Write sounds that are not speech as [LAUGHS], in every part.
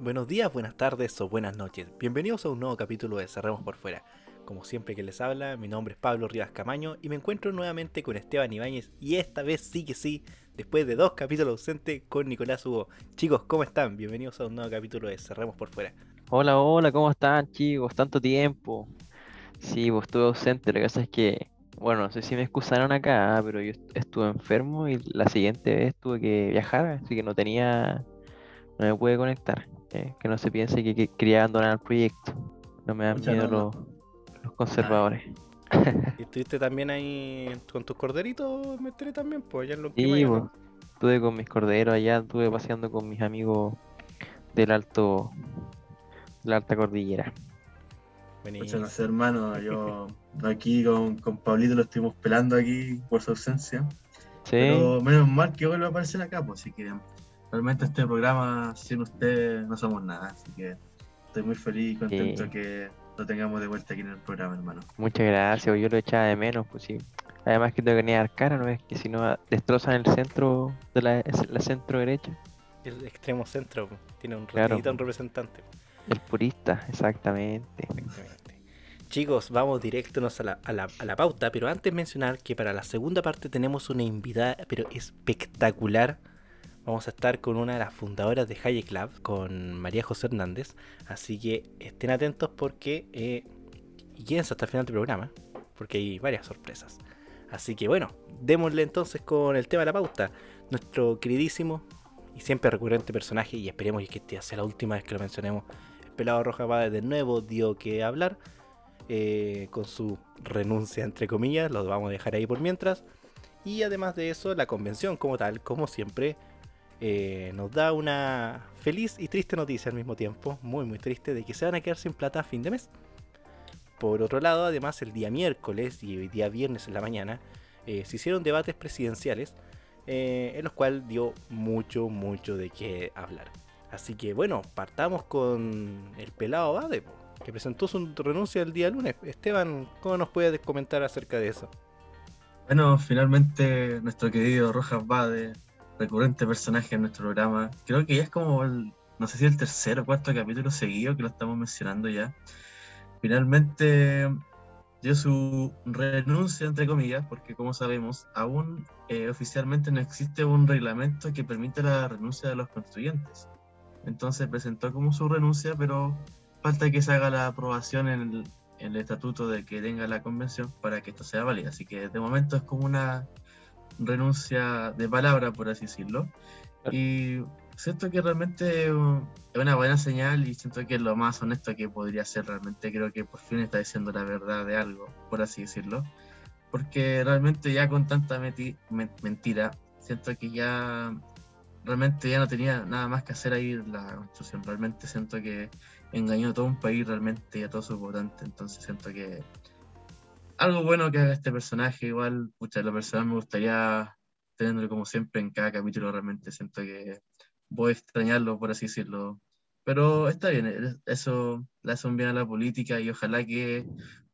buenos días, buenas tardes o buenas noches. Bienvenidos a un nuevo capítulo de Cerremos por Fuera. Como siempre que les habla, mi nombre es Pablo Rivas Camaño y me encuentro nuevamente con Esteban Ibáñez y esta vez sí que sí, después de dos capítulos ausentes con Nicolás Hugo. Chicos, ¿cómo están? Bienvenidos a un nuevo capítulo de Cerremos por Fuera. Hola, hola, ¿cómo están chicos? Tanto tiempo. Sí, pues estuve ausente, lo que pasa es que, bueno, no sé si me excusaron acá, ah, pero yo estuve enfermo y la siguiente vez tuve que viajar, así que no tenía, no me pude conectar. Eh, que no se piense que, quería abandonar el proyecto. No me dan miedo los, los conservadores. [LAUGHS] ¿Y estuviste también ahí con tus corderitos? Me enteré también, pues allá en lo Sí, pues, estuve con mis corderos allá, estuve paseando con mis amigos del alto, de la alta cordillera. Muchas gracias, hermano. Yo aquí con, con Pablito lo estuvimos pelando aquí por su ausencia. Sí. Pero menos mal que vuelva a aparecer acá, pues si quieren realmente este programa sin usted no somos nada, así que estoy muy feliz y contento que lo tengamos de vuelta aquí en el programa, hermano. Muchas gracias, yo lo echaba de menos, pues sí. Además que tengo que dar cara, ¿no es que si no destrozan el centro de la, centro derecha? El extremo centro, tiene un, claro. un representante. El purista, exactamente. Chicos, vamos directos a la, a, la, a la pauta, pero antes mencionar que para la segunda parte tenemos una invitada, pero espectacular vamos a estar con una de las fundadoras de Hayek Club, con María José Hernández. Así que estén atentos porque. Eh, quédense hasta el final del programa, porque hay varias sorpresas. Así que bueno, démosle entonces con el tema de la pauta. Nuestro queridísimo y siempre recurrente personaje, y esperemos que este sea la última vez que lo mencionemos, el pelado Roja va de nuevo dio que hablar. Eh, con su renuncia entre comillas, lo vamos a dejar ahí por mientras. Y además de eso, la convención como tal, como siempre, eh, nos da una feliz y triste noticia al mismo tiempo, muy muy triste, de que se van a quedar sin plata a fin de mes. Por otro lado, además, el día miércoles y el día viernes en la mañana eh, se hicieron debates presidenciales eh, en los cuales dio mucho, mucho de qué hablar. Así que bueno, partamos con el pelado Bade, que presentó su renuncia el día lunes. Esteban, ¿cómo nos puedes comentar acerca de eso? Bueno, finalmente nuestro querido Rojas Bade recurrente personaje en nuestro programa. Creo que ya es como el, no sé si el tercer o cuarto capítulo seguido que lo estamos mencionando ya. Finalmente dio su renuncia, entre comillas, porque como sabemos, aún eh, oficialmente no existe un reglamento que permita la renuncia de los constituyentes. Entonces presentó como su renuncia, pero falta que se haga la aprobación en el, en el estatuto de que tenga la convención para que esto sea válido. Así que de momento es como una renuncia de palabra, por así decirlo. Y siento que realmente es una buena señal y siento que es lo más honesto que podría ser realmente. Creo que por fin está diciendo la verdad de algo, por así decirlo. Porque realmente ya con tanta mentira, siento que ya realmente ya no tenía nada más que hacer ahí la constitución. Realmente siento que engañó a todo un país realmente y a todos sus votantes. Entonces siento que algo bueno que haga este personaje, igual, pucha, lo personal me gustaría tenerlo como siempre en cada capítulo, realmente siento que voy a extrañarlo, por así decirlo. Pero está bien, eso le hace un bien a la política y ojalá que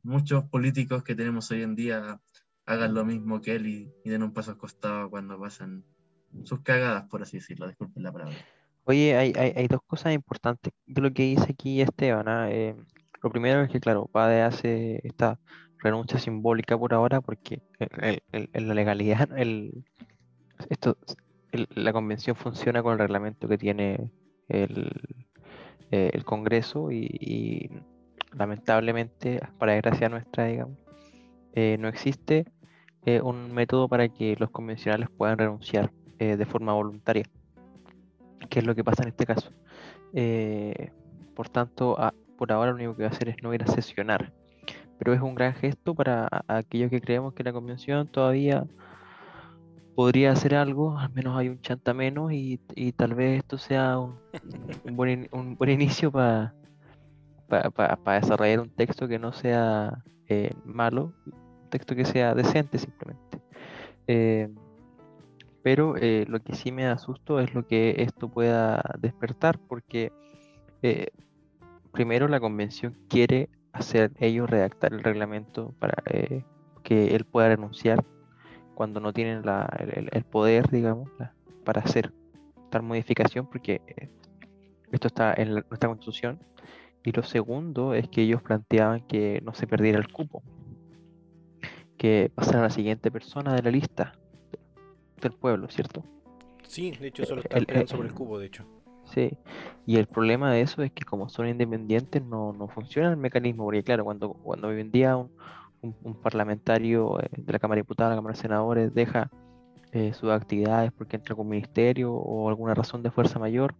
muchos políticos que tenemos hoy en día hagan lo mismo que él y, den un paso al costado cuando pasan sus cagadas, por así decirlo, disculpen la palabra. Oye, hay, hay, dos cosas importantes de lo que dice aquí Esteban. ¿ah? Eh, lo primero es que, claro, Pade hace esta renuncia simbólica por ahora porque en la legalidad [LAUGHS] el, esto, la convención funciona con el reglamento que tiene el, eh, el Congreso y, lamentablemente, para desgracia nuestra, digamos, eh, no existe eh, un método para que los convencionales puedan renunciar de forma voluntaria, que es lo que pasa en este caso. por tanto, por ahora lo único que va a hacer es no ir a sesionar pero es un gran gesto para aquellos que creemos que la convención todavía podría hacer algo, al menos hay un chanta menos y, tal vez esto sea un, [LAUGHS] buen, un buen, inicio para para desarrollar un texto que no sea eh, malo, un texto que sea decente simplemente. Eh, pero eh, lo que sí me asusto es lo que esto pueda despertar, porque primero la convención quiere hacer ellos redactar el reglamento para eh, que él pueda renunciar cuando no tienen el, poder, digamos, para hacer tal modificación, porque eh, esto está en nuestra constitución. Y lo segundo es que ellos planteaban que no se perdiera el cupo, que pasara a la siguiente persona de la lista del pueblo, ¿cierto? Sí, de hecho solo están peleando sobre el cupo, de hecho. Y el problema de eso es que como son independientes no, funciona el mecanismo, porque claro, cuando, cuando hoy en día un, parlamentario eh, de la Cámara de Diputados, la Cámara de Senadores, deja eh, sus actividades porque entra con ministerio o alguna razón de fuerza mayor,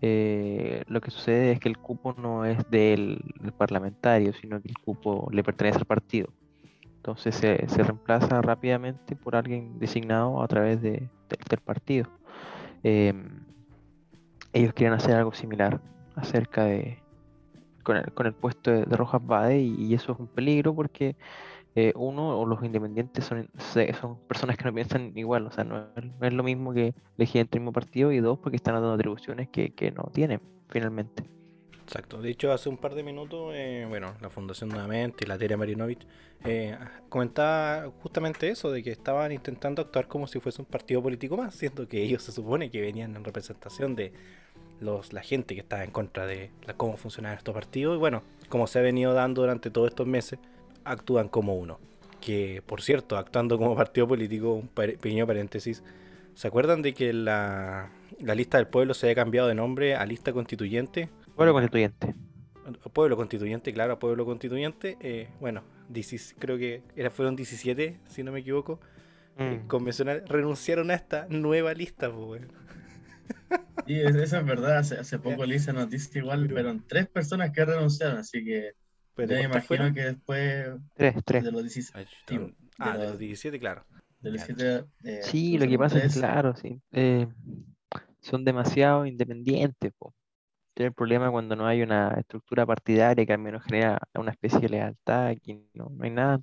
eh, lo que sucede es que el cupo no es del, parlamentario, sino que el cupo le pertenece al partido. Entonces se, reemplaza rápidamente por alguien designado a través de, del partido. Em, ellos quieren hacer algo similar acerca de con el, con el puesto de, Rojas Bade y, eso es un peligro porque eh, uno o los independientes son, son personas que no piensan igual, o sea, no, es lo mismo que elegir entre el mismo partido y dos porque están dando atribuciones que, que no tienen finalmente. Exacto. De hecho, hace un par de minutos, eh, bueno, la Fundación nuevamente, la Teria Marinovich, eh, comentaba justamente eso, de que estaban intentando actuar como si fuese un partido político más, siendo que ellos se supone que venían en representación de los, la gente que estaba en contra de cómo funcionaban estos partidos. Y bueno, como se ha venido dando durante todos estos meses, actúan como uno. Que, por cierto, actuando como partido político, un pequeño paréntesis, ¿se acuerdan de que la, la lista del pueblo se había cambiado de nombre a lista constituyente? Pueblo constituyente. Pueblo constituyente, claro, pueblo constituyente. Eh, bueno, creo que era, fueron 17, si no me equivoco. Eh, mm. convencional, renunciaron a esta nueva lista, pues, Sí, eso es verdad. Hace, poco le hice noticia igual, pero tres personas que renunciaron, así que ya me imagino que después tres, tres. de los 17. ah, de los 17, claro. De los 17, eh, sí, lo que pasa es que, claro, sí. Eh, son demasiado independientes, po. Tiene el problema cuando no hay una estructura partidaria que al menos genera una especie de lealtad, aquí no, no hay nada,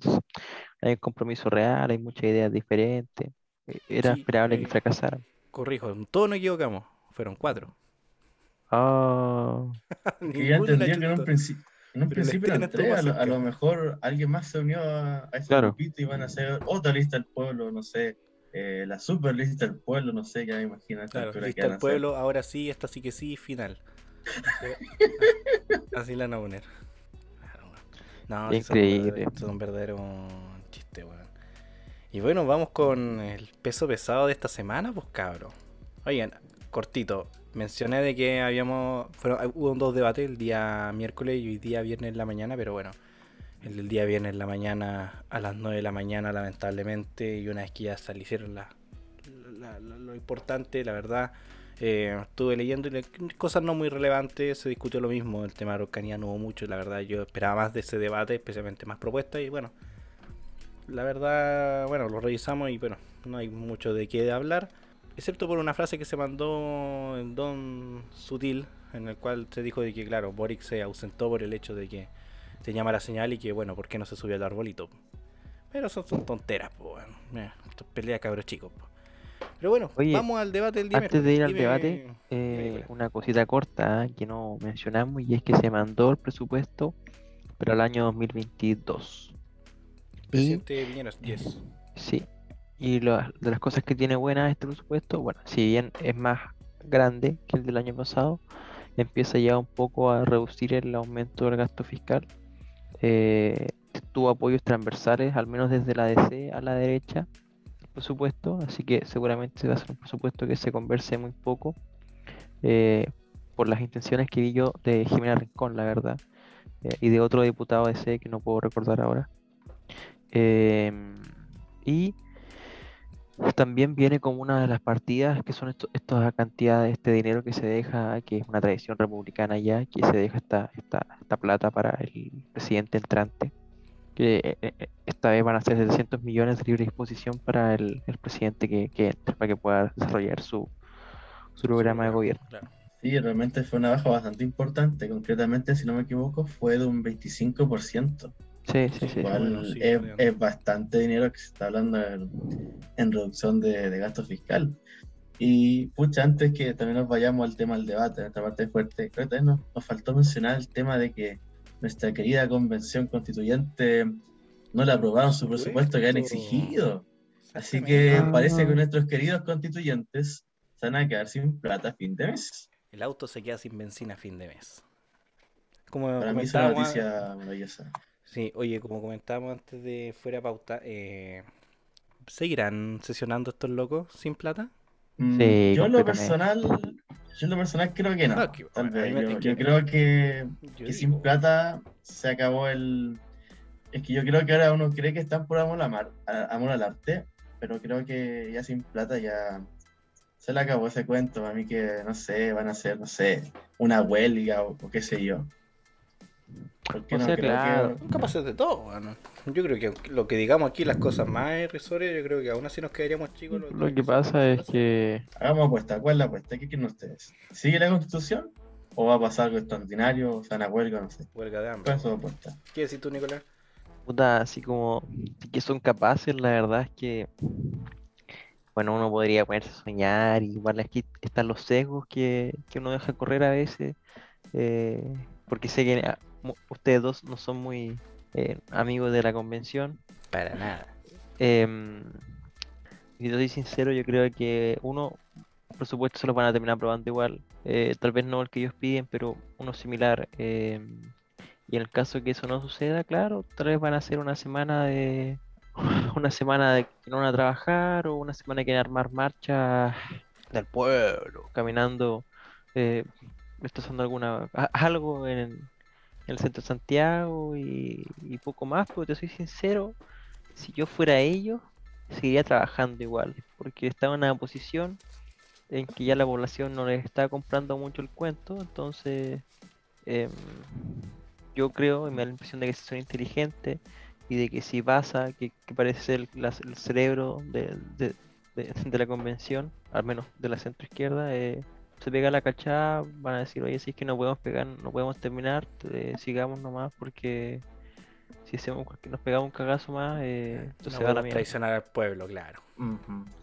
hay un compromiso real, hay muchas ideas diferentes. E, era esperable que fracasaran. Corrijo, todos nos equivocamos, fueron cuatro. Ah. [LAUGHS] ya entendía que en un, principio en un principio eran tres, a lo, mejor alguien más se unió a, ese grupito y van a hacer otra lista del pueblo, no sé, eh, la super lista del pueblo, no sé, ya me imagino. Claro, lista del pueblo, ahora sí, esta sí que sí, final. Así la van a poner. No, Increíble. Esto es un verdadero chiste, weón. Y bueno, vamos con el peso pesado de esta semana, pues cabrón. Oigan, cortito. Mencioné de que habíamos. Fueron, hubo dos debates el día miércoles y hoy día viernes en la mañana, pero bueno. El del día viernes en la mañana a las 9 de la mañana, lamentablemente. Y una vez que ya se hicieron la, lo importante, la verdad eh, estuve leyendo y cosas no muy relevantes, se discutió lo mismo, el tema Araucanía no hubo mucho, la verdad yo esperaba más de ese debate, especialmente más propuestas y bueno, la verdad, bueno, lo revisamos y bueno, no hay mucho de qué hablar, excepto por una frase que se mandó en Don Sutil, en el cual se dijo de que claro, Boric se ausentó por el hecho de que tenía mala señal y que bueno, ¿por qué no se subió al arbolito? Pero son, tonteras, pues, bueno, pelea cabros chicos. Pero bueno, vamos al debate del día. Antes de ir al debate, eh, una cosita corta ¿eh? que no mencionamos y es que se mandó el presupuesto para el año 2022. Presidente Viñeros, yes. Sí, y de las cosas que tiene buena este presupuesto, bueno, si bien es más grande que el del año pasado, empieza ya un poco a reducir el aumento del gasto fiscal. Eh, tuvo apoyos transversales, al menos desde la DC a la derecha, presupuesto, así que seguramente va a ser un presupuesto que se converse muy poco eh, por las intenciones que vi yo de Jimena Rincón, la verdad, eh, y de otro diputado de C que no puedo recordar ahora. Em, y también viene como una de las partidas que son esto, estas cantidades, este dinero que se deja, que es una tradición republicana ya, que se deja esta, esta, esta plata para el presidente entrante eh, eh, esta vez van a ser 700 millones de libre disposición para el, presidente que, que para que pueda desarrollar su, su programa de gobierno. Sí, realmente fue una baja bastante importante, concretamente, si no me equivoco, fue de un 25%. Sí, sí, sí. es, bastante dinero que se está hablando en, reducción de, gasto fiscal. Y pucha, antes que también nos vayamos al tema del debate, en esta parte fuerte, creo que nos, nos faltó mencionar el tema de que nuestra querida convención constituyente no le aprobaron su presupuesto que han exigido. Así que parece que nuestros queridos constituyentes se van a quedar sin plata a fin de mes. el auto se queda sin benzina a fin de mes. Como Para mí es una comentábamos- noticia maravillosa. Sí, oye, como comentábamos antes de fuera pauta, eh, ¿seguirán sesionando estos locos sin plata? Mm, Sí, yo en lo personal, yo en lo personal creo que no. No, que- Tal vez. Yo, creo que, Yo que sin plata se acabó el. Es que yo creo que ahora uno cree que están por amor, a mar- amor al arte, pero creo que ya sin plata ya se le acabó ese cuento. A mí que, no sé, van a ser, no sé, una huelga o, o qué sé yo. Porque no sea, claro. que. Son capaces de todo, bueno. Yo creo que lo que digamos aquí, las cosas más irrisorias, yo creo que aún así nos quedaríamos chicos. los- Lo que pasa es que Hagamos apuesta. ¿Cuál es la apuesta? ¿Qué quieren ustedes? ¿Sigue la constitución? ¿O va a pasar algo extraordinario? ¿O se van a huelga? No sé. Huelga de ¿Cuál hambre. es su apuesta? ¿Qué decís tú, Nicolás? puta, así como que son capaces, la verdad es que, bueno, uno podría ponerse a soñar, y igual aquí están los sesgos que, que uno deja correr a veces, eh, porque sé que ustedes dos no son muy eh, amigos de la convención. Para nada. Em, y te soy sincero, yo creo que uno, por supuesto, se lo van a terminar probando igual. eh, tal vez no el que ellos piden, pero uno similar. em, y en el caso que eso no suceda, claro, tal vez van a ser una semana de [LAUGHS] una semana de que no van a trabajar o una semana que van a armar marchas del pueblo, caminando, eh, destrozando alguna algo en, en el centro de Santiago y, y poco más, pero te soy sincero, si yo fuera ellos, seguiría trabajando igual, porque estaba en una posición en que ya la población no les está comprando mucho el cuento, entonces em, yo creo y me da la impresión de que son inteligentes y de que si pasa, que, parece ser el, cerebro de, de- de- de la convención, al menos de la centro izquierda, eh, se pega la cachada, van a decir, oye, si es que no podemos pegar, no podemos terminar, eh, sigamos nomás porque si hacemos cualquier- nos pegamos un cagazo más, eh, esto No se va a la podemos mierda. traicionar al pueblo, claro.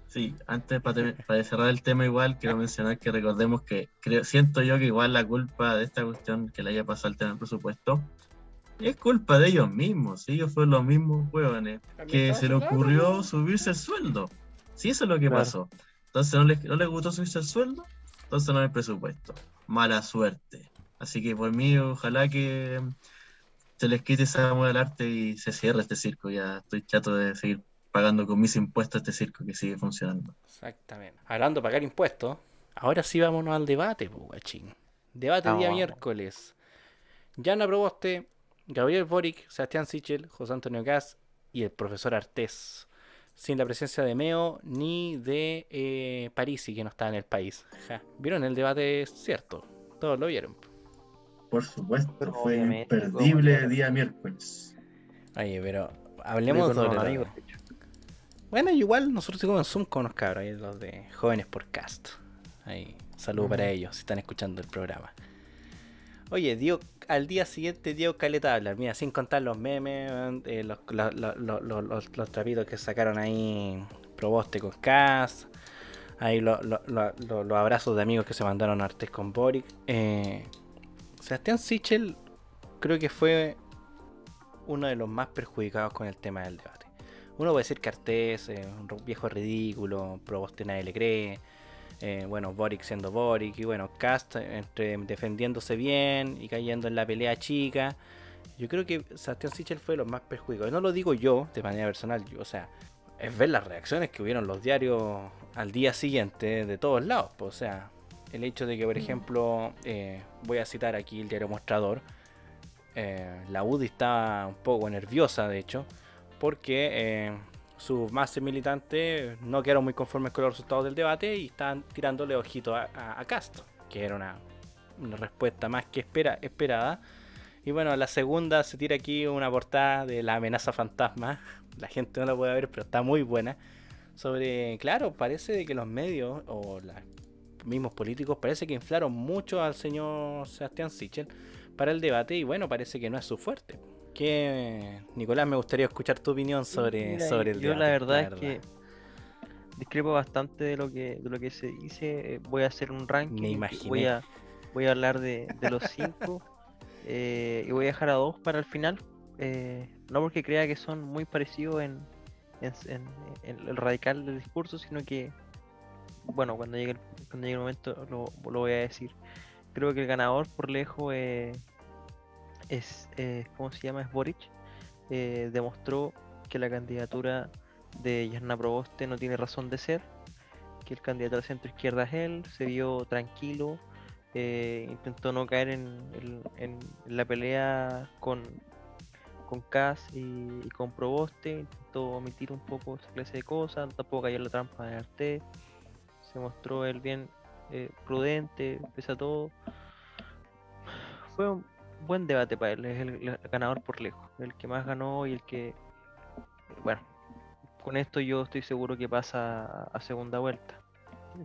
Sí, antes para, para cerrar el tema igual, quiero mencionar que recordemos que creo, siento yo que igual la culpa de esta cuestión que le haya pasado el tema del presupuesto es culpa de ellos mismos. Ellos fueron los mismos huevones que se le ocurrió subirse el sueldo. Sí, eso es lo que Claro. pasó. Entonces no les, no les gustó subirse el sueldo, entonces no hay presupuesto. Mala suerte. Así que por mí, ojalá que se les quite esa moda del arte y se cierre este circo. Ya estoy chato de seguir pagando con mis impuestos este circo que sigue funcionando. Exactamente. Hablando de pagar impuestos, ahora sí vámonos al debate, guachín. Debate Vamos, día vamos. miércoles. Jana Proboste, Gabriel Boric, Sebastián Sichel, José Antonio Gas y el profesor Artés. Sin la presencia de Meo ni de eh, Parisi, que no está en el país. Ja. ¿Vieron el debate? Es cierto. Todos lo vieron. Por supuesto, Pero fue obviamente, imperdible ¿cómo no? día miércoles. Oye, pero hablemos sobre la- amigos. Bueno, igual nosotros seguimos en Zoom con unos cabros, ahí los de Jóvenes por Cast. Ahí, saludo para ellos si están escuchando el programa. Oye, dio, al día siguiente dio caleta a hablar, mira, sin contar los memes, eh, los, los- trapitos que sacaron ahí Proboste con Cast, ahí lo- lo- lo- lo- los abrazos de amigos que se mandaron a Artes con Boric. Eh, Sebastián Sichel creo que fue uno de los más perjudicados con el tema del debate. Uno puede decir que Artés es un viejo ridículo, Proboste nadie le cree, eh, bueno, Boric siendo Boric, y bueno, Cast entre defendiéndose bien y cayendo en la pelea chica. Yo creo que Sebastián Sichel fue de los más perjudicados. No lo digo yo de manera personal, yo- o sea, es ver las reacciones que hubieron los diarios al día siguiente de todos lados. pues, o sea, el hecho de que, por ejemplo, eh, voy a citar aquí el diario Mostrador, eh, la UDI estaba un poco nerviosa, de hecho, porque sus más militantes no quedaron muy conformes con los resultados del debate y estaban tirándole ojito a, a- Castro, que era una, respuesta más que espera, esperada. Y bueno, la segunda se tira aquí una portada de la amenaza fantasma. La gente no la puede ver, pero está muy buena. Sobre, claro, parece que los medios o los mismos políticos parece que inflaron mucho al señor Sebastián Sichel para el debate y bueno, parece que no es su fuerte. Que Nicolás, me gustaría escuchar tu opinión sobre, Mira, sobre el yo debate. la verdad es que discrepo bastante de lo que de lo que se dice. eh, Voy a hacer un ranking. Me y imaginé. Voy a voy a hablar de, de los cinco [LAUGHS] eh, y voy a dejar a dos para el final. eh, no porque crea que son muy parecidos en, en, en- en el radical del discurso, sino que bueno, cuando llegue el, cuando llegue el momento lo, lo voy a decir. Creo que el ganador por lejos eh, es, eh, ¿cómo se llama? Es Boric. Eh, demostró que la candidatura de Yarna Proboste no tiene razón de ser, que el candidato de centro izquierda es él, se vio tranquilo, eh, intentó no caer en, en- la pelea con, con Kass y, y con Proboste, intentó omitir un poco esa clase de cosas, tampoco cayó en la trampa de Arte, se mostró él bien eh, prudente, pese a todo. Fue un buen debate para él, es el, ganador por lejos, el que más ganó y el que, bueno, con esto yo estoy seguro que pasa a, segunda vuelta.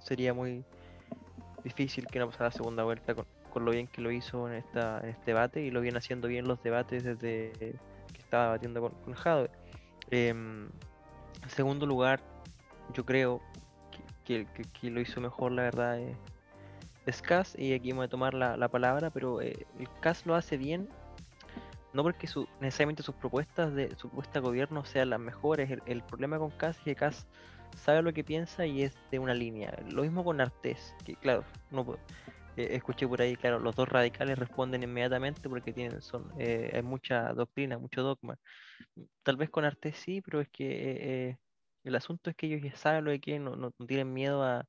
Sería muy difícil que no pasara a segunda vuelta con, con lo bien que lo hizo en esta este debate y lo viene haciendo bien los debates desde que estaba debatiendo con, con Jadwe. Em, en segundo lugar, yo creo que, que- que- que lo hizo mejor, la verdad, es, es Cass, y aquí voy a tomar la, la palabra, pero eh, el Cass lo hace bien, no porque necesariamente sus propuestas de su propuesta gobierno sean las mejores. El, problema con Cass es que Cass sabe lo que piensa y es de una línea. Lo mismo con Artés, que claro, no eh, escuché por ahí, claro, los dos radicales responden inmediatamente porque tienen, son, eh, hay mucha doctrina, mucho dogma. Tal vez con Artés sí, pero es que eh, el asunto es que ellos ya saben lo que quieren, no, tienen miedo a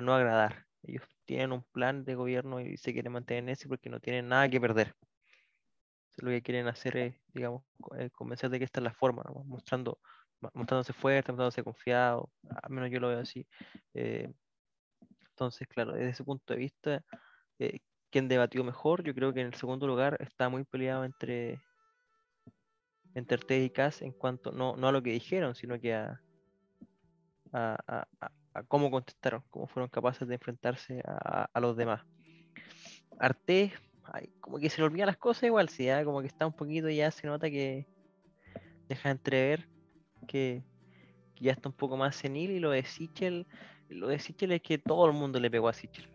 no agradar. Ellos tienen un plan de gobierno y se quieren mantener en ese porque no tienen nada que perder. Entonces, lo que quieren hacer es, digamos, eh, convencer de que esta es la forma, mostrando, mostrándose fuerte, mostrándose confiado, al menos yo lo veo así. Eh, entonces, claro, desde ese punto de vista, eh, ¿quién debatió mejor? Yo creo que en el segundo lugar está muy peleado entre, entre Ortega y Kass en cuanto, no, no a lo que dijeron, sino que a- a- cómo contestaron, cómo fueron capaces de enfrentarse a, a los demás. Arte, ay, como que se le olvidan las cosas igual, sí, ah, como que está un poquito ya, se nota que deja entrever que, que ya está un poco más senil y lo de Sichel, lo de Sichel es que todo el mundo le pegó a Sichel.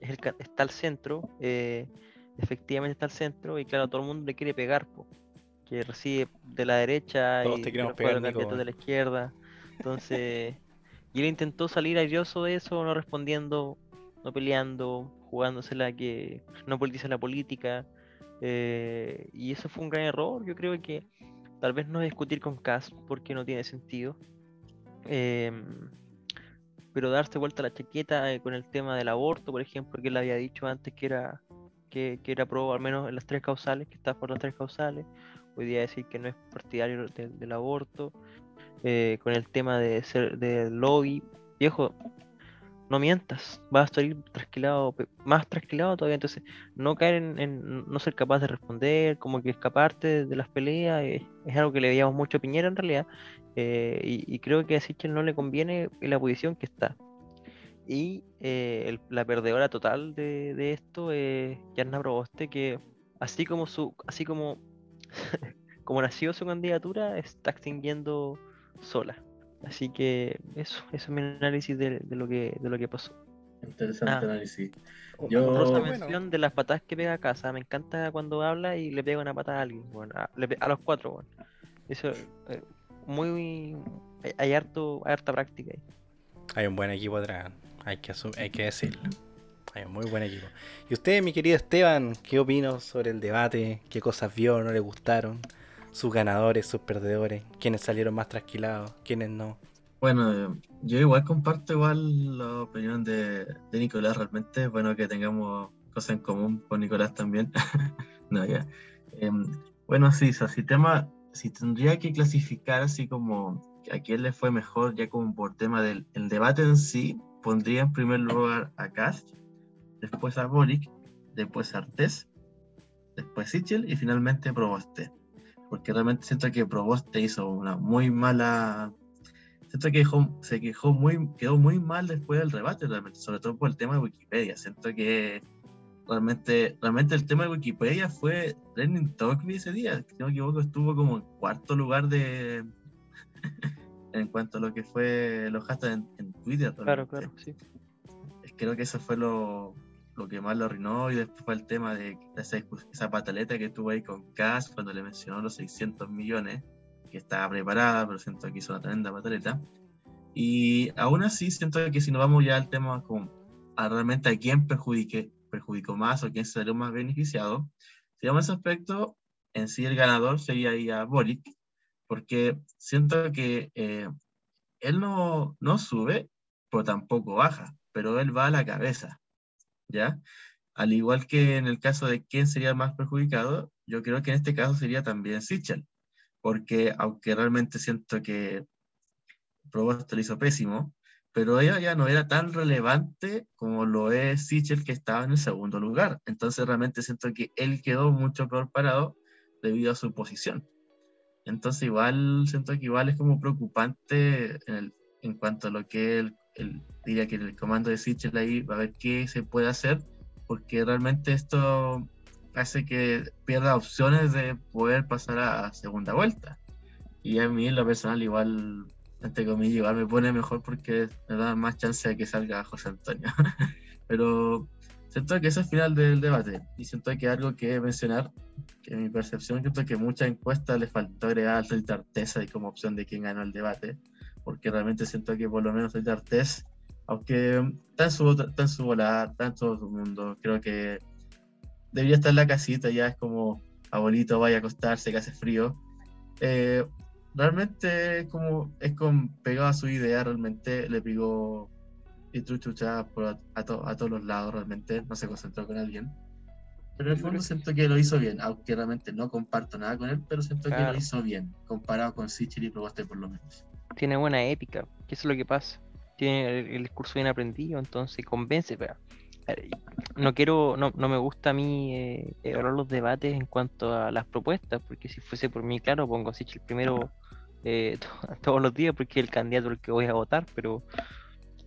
Es el, ca- está al centro, eh, efectivamente está al centro y claro, todo el mundo le quiere pegar, po, que recibe de la derecha Todos y te de los pegar, Nico, de la izquierda. Entonces, y él intentó salir airioso de eso, no respondiendo, no peleando, jugándosela que no politiza la política. eh, y eso fue un gran error. Yo creo que tal vez no discutir con Cass porque no tiene sentido. em, pero darse vuelta la chaqueta eh, con el tema del aborto, por ejemplo, que él había dicho antes que era que, que era pro, al menos en las tres causales, que está por las tres causales. Hoy día decir que no es partidario del aborto. Eh, con el tema de ser del lobby. Viejo, no mientas, vas a salir trasquilado, más trasquilado todavía, entonces no caer en, no ser capaz de responder, como que escaparte de, de las peleas, eh, es algo que le veíamos mucho a Piñera en realidad, eh, y, creo que a Sichel no le conviene en la posición que está. Y la perdedora total de, de esto es Yarna Proboste, que así como su, así como, [LAUGHS] como nació su candidatura, está extinguiendo sola. Así que eso, eso es mi análisis de, de lo que de lo que pasó. Interesante Ah. análisis. Oh, Yo- bueno. mención de las patadas que pega a casa. Me encanta cuando habla y le pega una patada a alguien, weón, a, le a los cuatro. Eso eh, muy hay, hay harto, hay harta práctica ahí. Hay un buen equipo atrás, hay que, hay que decirlo. Hay un muy buen equipo. ¿Y usted, mi querido Esteban, qué opinó sobre el debate? ¿Qué cosas vio, no le gustaron? ¿Sus ganadores, sus perdedores? ¿Quiénes salieron más trasquilados? ¿Quiénes no? Bueno, yo igual comparto igual la opinión de, Nicolás. Realmente bueno que tengamos cosas en común con Nicolás también. [LAUGHS] no, ya. Em, bueno, sí, si tema, si tendría que clasificar así como a quién le fue mejor, ya como por tema del el debate en sí, pondría en primer lugar a Cast, después a Boric, después a Artés, después Sichel y finalmente Proboste. Porque realmente siento que Proboste hizo una muy mala siento que dejó- se quejó muy, quedó muy mal después del debate, realmente, sobre todo por el tema de Wikipedia. Siento que realmente, realmente el tema de Wikipedia fue trending topic ese día. Si no me equivoco, estuvo como en cuarto lugar de [LAUGHS] en cuanto a lo que fue los hashtags en, en Twitter. Claro, claro, sí. Creo que eso fue lo, lo que más lo arruinó y después fue el tema de esa, esa pataleta que tuvo ahí con Cass cuando le mencionó los 600 millones, que estaba preparada, pero siento que hizo una tremenda pataleta. Y aún así siento que si nos vamos ya al tema como a realmente a quién perjudique, perjudicó más o quién salió más beneficiado, si vamos a ese aspecto, en sí el ganador sería ya Boric, porque siento que eh, él no, no sube, pero tampoco baja, pero él va a la cabeza, ¿ya? Al igual que en el caso de quién sería más perjudicado, yo creo que en este caso sería también Sichel, porque aunque realmente siento que Provost lo hizo pésimo, pero ella ya no era tan relevante como lo es Sichel que estaba en el segundo lugar. Entonces realmente siento que él quedó mucho peor parado debido a su posición. Entonces igual siento que igual es como preocupante en, cuanto a lo que él, diría que el comando de Sichel ahí va a ver qué se puede hacer, porque realmente esto hace que pierda opciones de poder pasar a segunda vuelta. Y a mí en lo personal igual entre comillas, igual me pone mejor porque me da más chance de que salga José Antonio. [LAUGHS] Pero siento que ese es el final del debate y siento que algo que mencionar, que en mi percepción, siento que muchas encuestas le faltó agregar Rey Artesa y como opción de quién ganó el debate, porque realmente siento que por lo menos Rey Artés, aunque está en su, está en su volada, está en todo el mundo, creo que debería estar en la casita, ya es como abuelito vaya a acostarse que hace frío. Eh, realmente como es con pegado a su idea, realmente le pegó y truchucha por a, a, todos los lados, realmente no se concentró con alguien. Pero en el fondo siento que lo hizo bien, aunque realmente no comparto nada con él, pero siento que lo hizo bien, comparado con Sichel y Probaste por lo menos. Tiene buena épica, que eso es lo que pasa. Tiene el, discurso bien aprendido, entonces convence, pero no quiero, no, no me gusta a mí eh, evaluar los debates en cuanto a las propuestas, porque si fuese por mí, claro, pongo a Sichel primero eh, [LAUGHS] todos los días porque es el candidato al que voy a votar, pero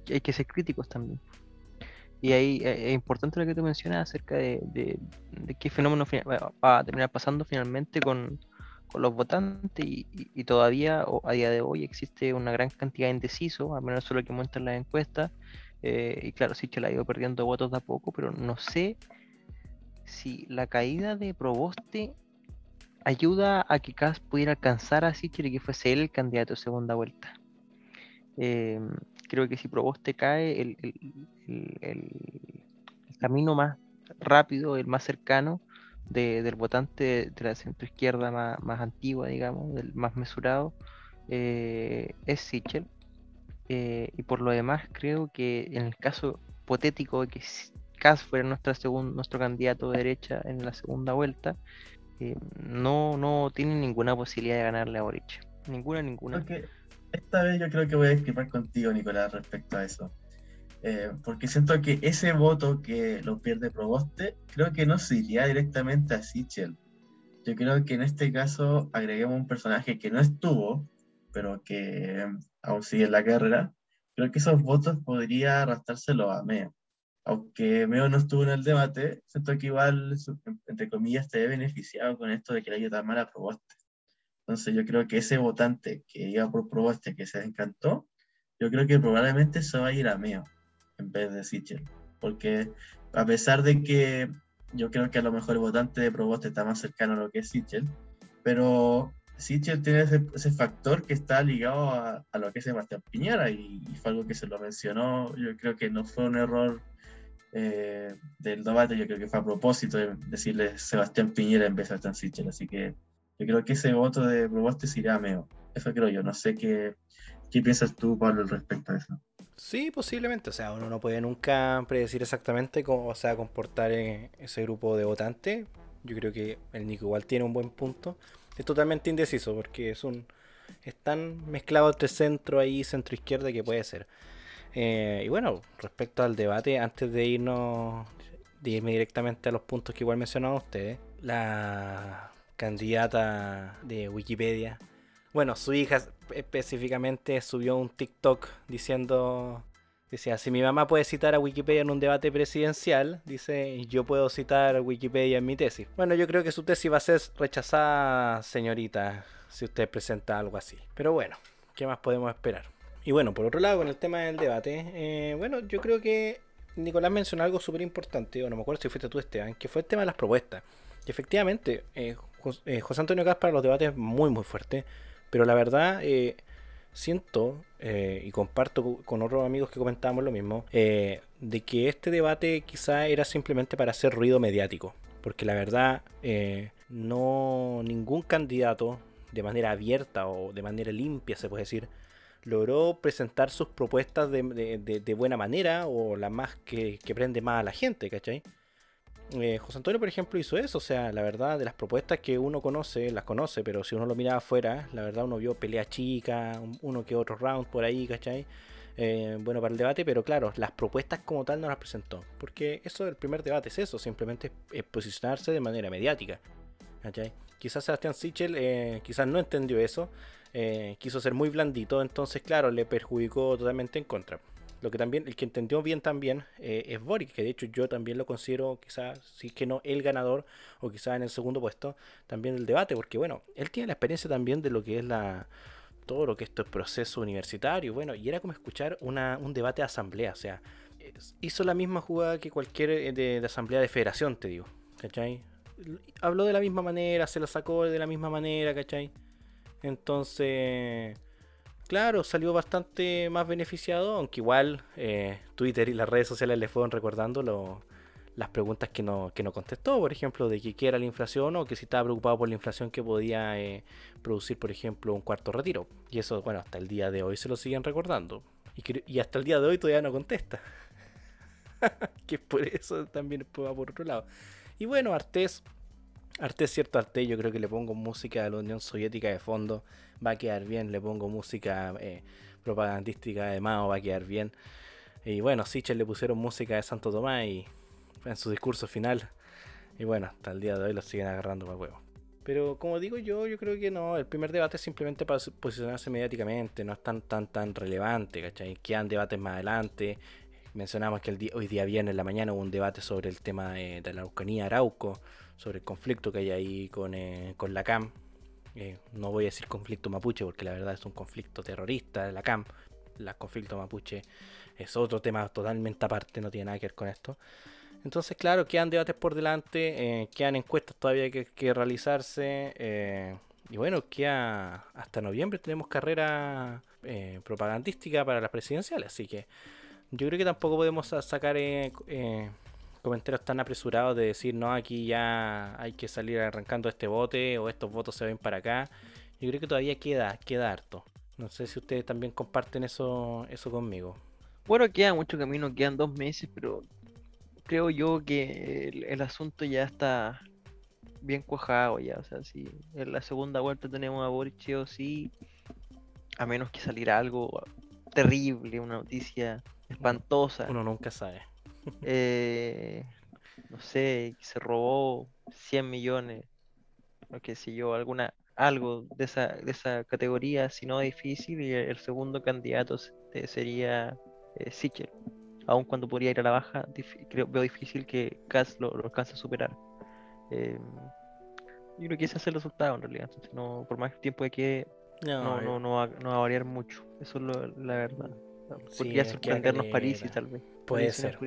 hay que ser críticos también. Y ahí eh, es importante lo que tú mencionas acerca de, qué fenómeno va a terminar pasando finalmente con, los votantes y, todavía a día de hoy existe una gran cantidad de indecisos, al menos eso es lo que muestran las encuestas. Eh, y claro, sí que ha ido perdiendo votos de a poco, pero no sé si la caída de Proboste ayuda a que Kass pudiera alcanzar a Sichel y que fuese él el candidato de segunda vuelta. Em, creo que si Proboste cae, el, camino más rápido, el más cercano del votante de la centroizquierda más, más antigua, digamos, del más mesurado, eh, es Sichel. Eh, y por lo demás, creo que en el caso hipotético de que Kass fuera nuestra nuestro candidato de derecha en la segunda vuelta, no, no tiene ninguna posibilidad de ganarle a Boric. Ninguna, ninguna. esta vez yo creo que voy a discrepar contigo, Nicolás, respecto a eso. Eh, porque siento que ese voto que lo pierde Proboste, creo que no se iría directamente a Sichel. Yo creo que en este caso agreguemos un personaje que no estuvo, pero que aún sigue en la carrera. Creo que esos votos podría arrastrárselo a Meo aunque Meo no estuvo en el debate, siento que igual, entre comillas, te he beneficiado con esto de que la ayuda mal a Proboste. Entonces yo creo que ese votante que iba por Proboste, que se encantó, yo creo que probablemente se va a ir a Meo en vez de Sichel. Porque a pesar de que yo creo que a lo mejor el votante de Proboste está más cercano a lo que es Sichel, pero Sichel tiene ese, factor que está ligado a, lo que es Sebastián Piñera y, y, fue algo que se lo mencionó. Yo creo que no fue un error eh, del debate, yo creo que fue a propósito de decirle Sebastián Piñera en vez de Stan Sichel. Así que yo creo que ese voto de Proboste se irá a Meo. Eso creo yo. No sé qué, qué piensas tú, Pablo, respecto a eso. Sí, posiblemente. O sea, uno no puede nunca predecir exactamente cómo se va a comportar ese grupo de votantes. Yo creo que el Nico igual tiene un buen punto. Es totalmente indeciso porque es un. Es tan mezclado entre centro ahí, centro izquierda que puede ser. Eh, y bueno, respecto al debate, antes de irnos, de irme directamente a los puntos que igual mencionaban ustedes, la candidata de Wikipedia, bueno, su hija específicamente subió un TikTok diciendo, decía, si mi mamá puede citar a Wikipedia en un debate presidencial, dice, yo puedo citar Wikipedia en mi tesis. Bueno, yo creo que su tesis va a ser rechazada, señorita, si usted presenta algo así. Pero bueno, ¿qué más podemos esperar? Y bueno, por otro lado, con el tema del debate, eh, bueno, yo creo que Nicolás mencionó algo súper importante, o no me acuerdo si fuiste tú, Esteban, que fue el tema de las propuestas. Y efectivamente, eh, eh, José, Antonio para los debates es muy, muy fuerte, pero la verdad, siento eh, y comparto con otros amigos que comentábamos lo mismo, eh, de que este debate quizá era simplemente para hacer ruido mediático, porque la verdad eh, no ningún candidato de manera abierta o de manera limpia, se puede decir, logró presentar sus propuestas de, buena manera o la más que, que, prende más a la gente, ¿cachai? Eh, José Antonio, por ejemplo, hizo eso, o sea, la verdad, de las propuestas que uno conoce, las conoce, pero si uno lo miraba afuera, la verdad uno vio pelea chica, uno que otro round por ahí, ¿cachai? Eh, bueno para el debate, pero claro, las propuestas como tal no las presentó, porque eso del primer debate es eso, simplemente es, posicionarse de manera mediática, ¿cachai? Quizás Sebastián Sichel eh, quizás no entendió eso, eh, quiso ser muy blandito, entonces claro, le perjudicó totalmente en contra. Lo que también, el que entendió bien también eh, es Boric, que de hecho yo también lo considero quizás, si es que no el ganador, o quizás en el segundo puesto, también del debate, porque bueno, él tiene la experiencia también de lo que es la todo lo que esto es proceso universitario, bueno, y era como escuchar una, un debate de asamblea, o sea, hizo la misma jugada que cualquier eh, de, de asamblea de federación, te digo, ¿cachai? Habló de la misma manera, se lo sacó de la misma manera, ¿cachai? Entonces, claro, salió bastante más beneficiado, aunque igual eh, Twitter y las redes sociales le fueron recordando las preguntas que no, que no contestó, por ejemplo, de que qué era la inflación o que si estaba preocupado por la inflación que podía eh, producir, por ejemplo, un cuarto retiro. Y eso, bueno, hasta el día de hoy se lo siguen recordando. Y, hasta el día de hoy todavía no contesta. [LAUGHS] que por eso también va por otro lado. Y bueno, Artés Arte es cierto arte, yo creo que le pongo música de la Unión Soviética de fondo, va a quedar bien, le pongo música eh, propagandística de Mao, va a quedar bien. Y bueno, Sichel le pusieron música de Santo Tomás y en su discurso final. Y bueno, hasta el día de hoy lo siguen agarrando para huevo. Pero como digo yo, yo creo que no, el primer debate es simplemente para posicionarse mediáticamente, no es tan tan tan relevante, ¿cachai? Quedan debates más adelante. Mencionamos que el hoy día viernes en la mañana hubo un debate sobre el tema de, de la Araucanía Arauco sobre el conflicto que hay ahí con, eh, con la CAM. Eh, no voy a decir conflicto mapuche porque la verdad es un conflicto terrorista de la CAM. El conflicto mapuche es otro tema totalmente aparte, no tiene nada que ver con esto. Entonces, claro, quedan debates por delante, eh, quedan encuestas todavía que, realizarse. y bueno, queda hasta noviembre tenemos carrera propagandística para las presidenciales, así que yo creo que tampoco podemos sacar comentarios tan apresurados de decir, no, aquí ya hay que salir arrancando este bote o estos votos se ven para acá. Yo creo que todavía queda, queda harto. No sé si ustedes también comparten eso, eso conmigo. Bueno, queda mucho camino, quedan dos meses, pero creo yo que el, asunto ya está bien cuajado ya. O sea, si en la segunda vuelta tenemos a Boris o sí, a menos que saliera algo terrible, una noticia espantosa. Uno nunca sabe. Eh, no sé, se robó 100 millones, o qué sé yo, alguna, algo de esa, de esa categoría, si no difícil, y el segundo candidato sería eh, Sichel. Aun cuando podría ir a la baja, creo, veo difícil que Kass lo, alcance a superar. Eh, yo creo que ese es el resultado en realidad. no, por más tiempo que no, no, no, va, no, va, a variar mucho. Eso es la verdad. Podría sorprendernos París y tal vez. Puede ser.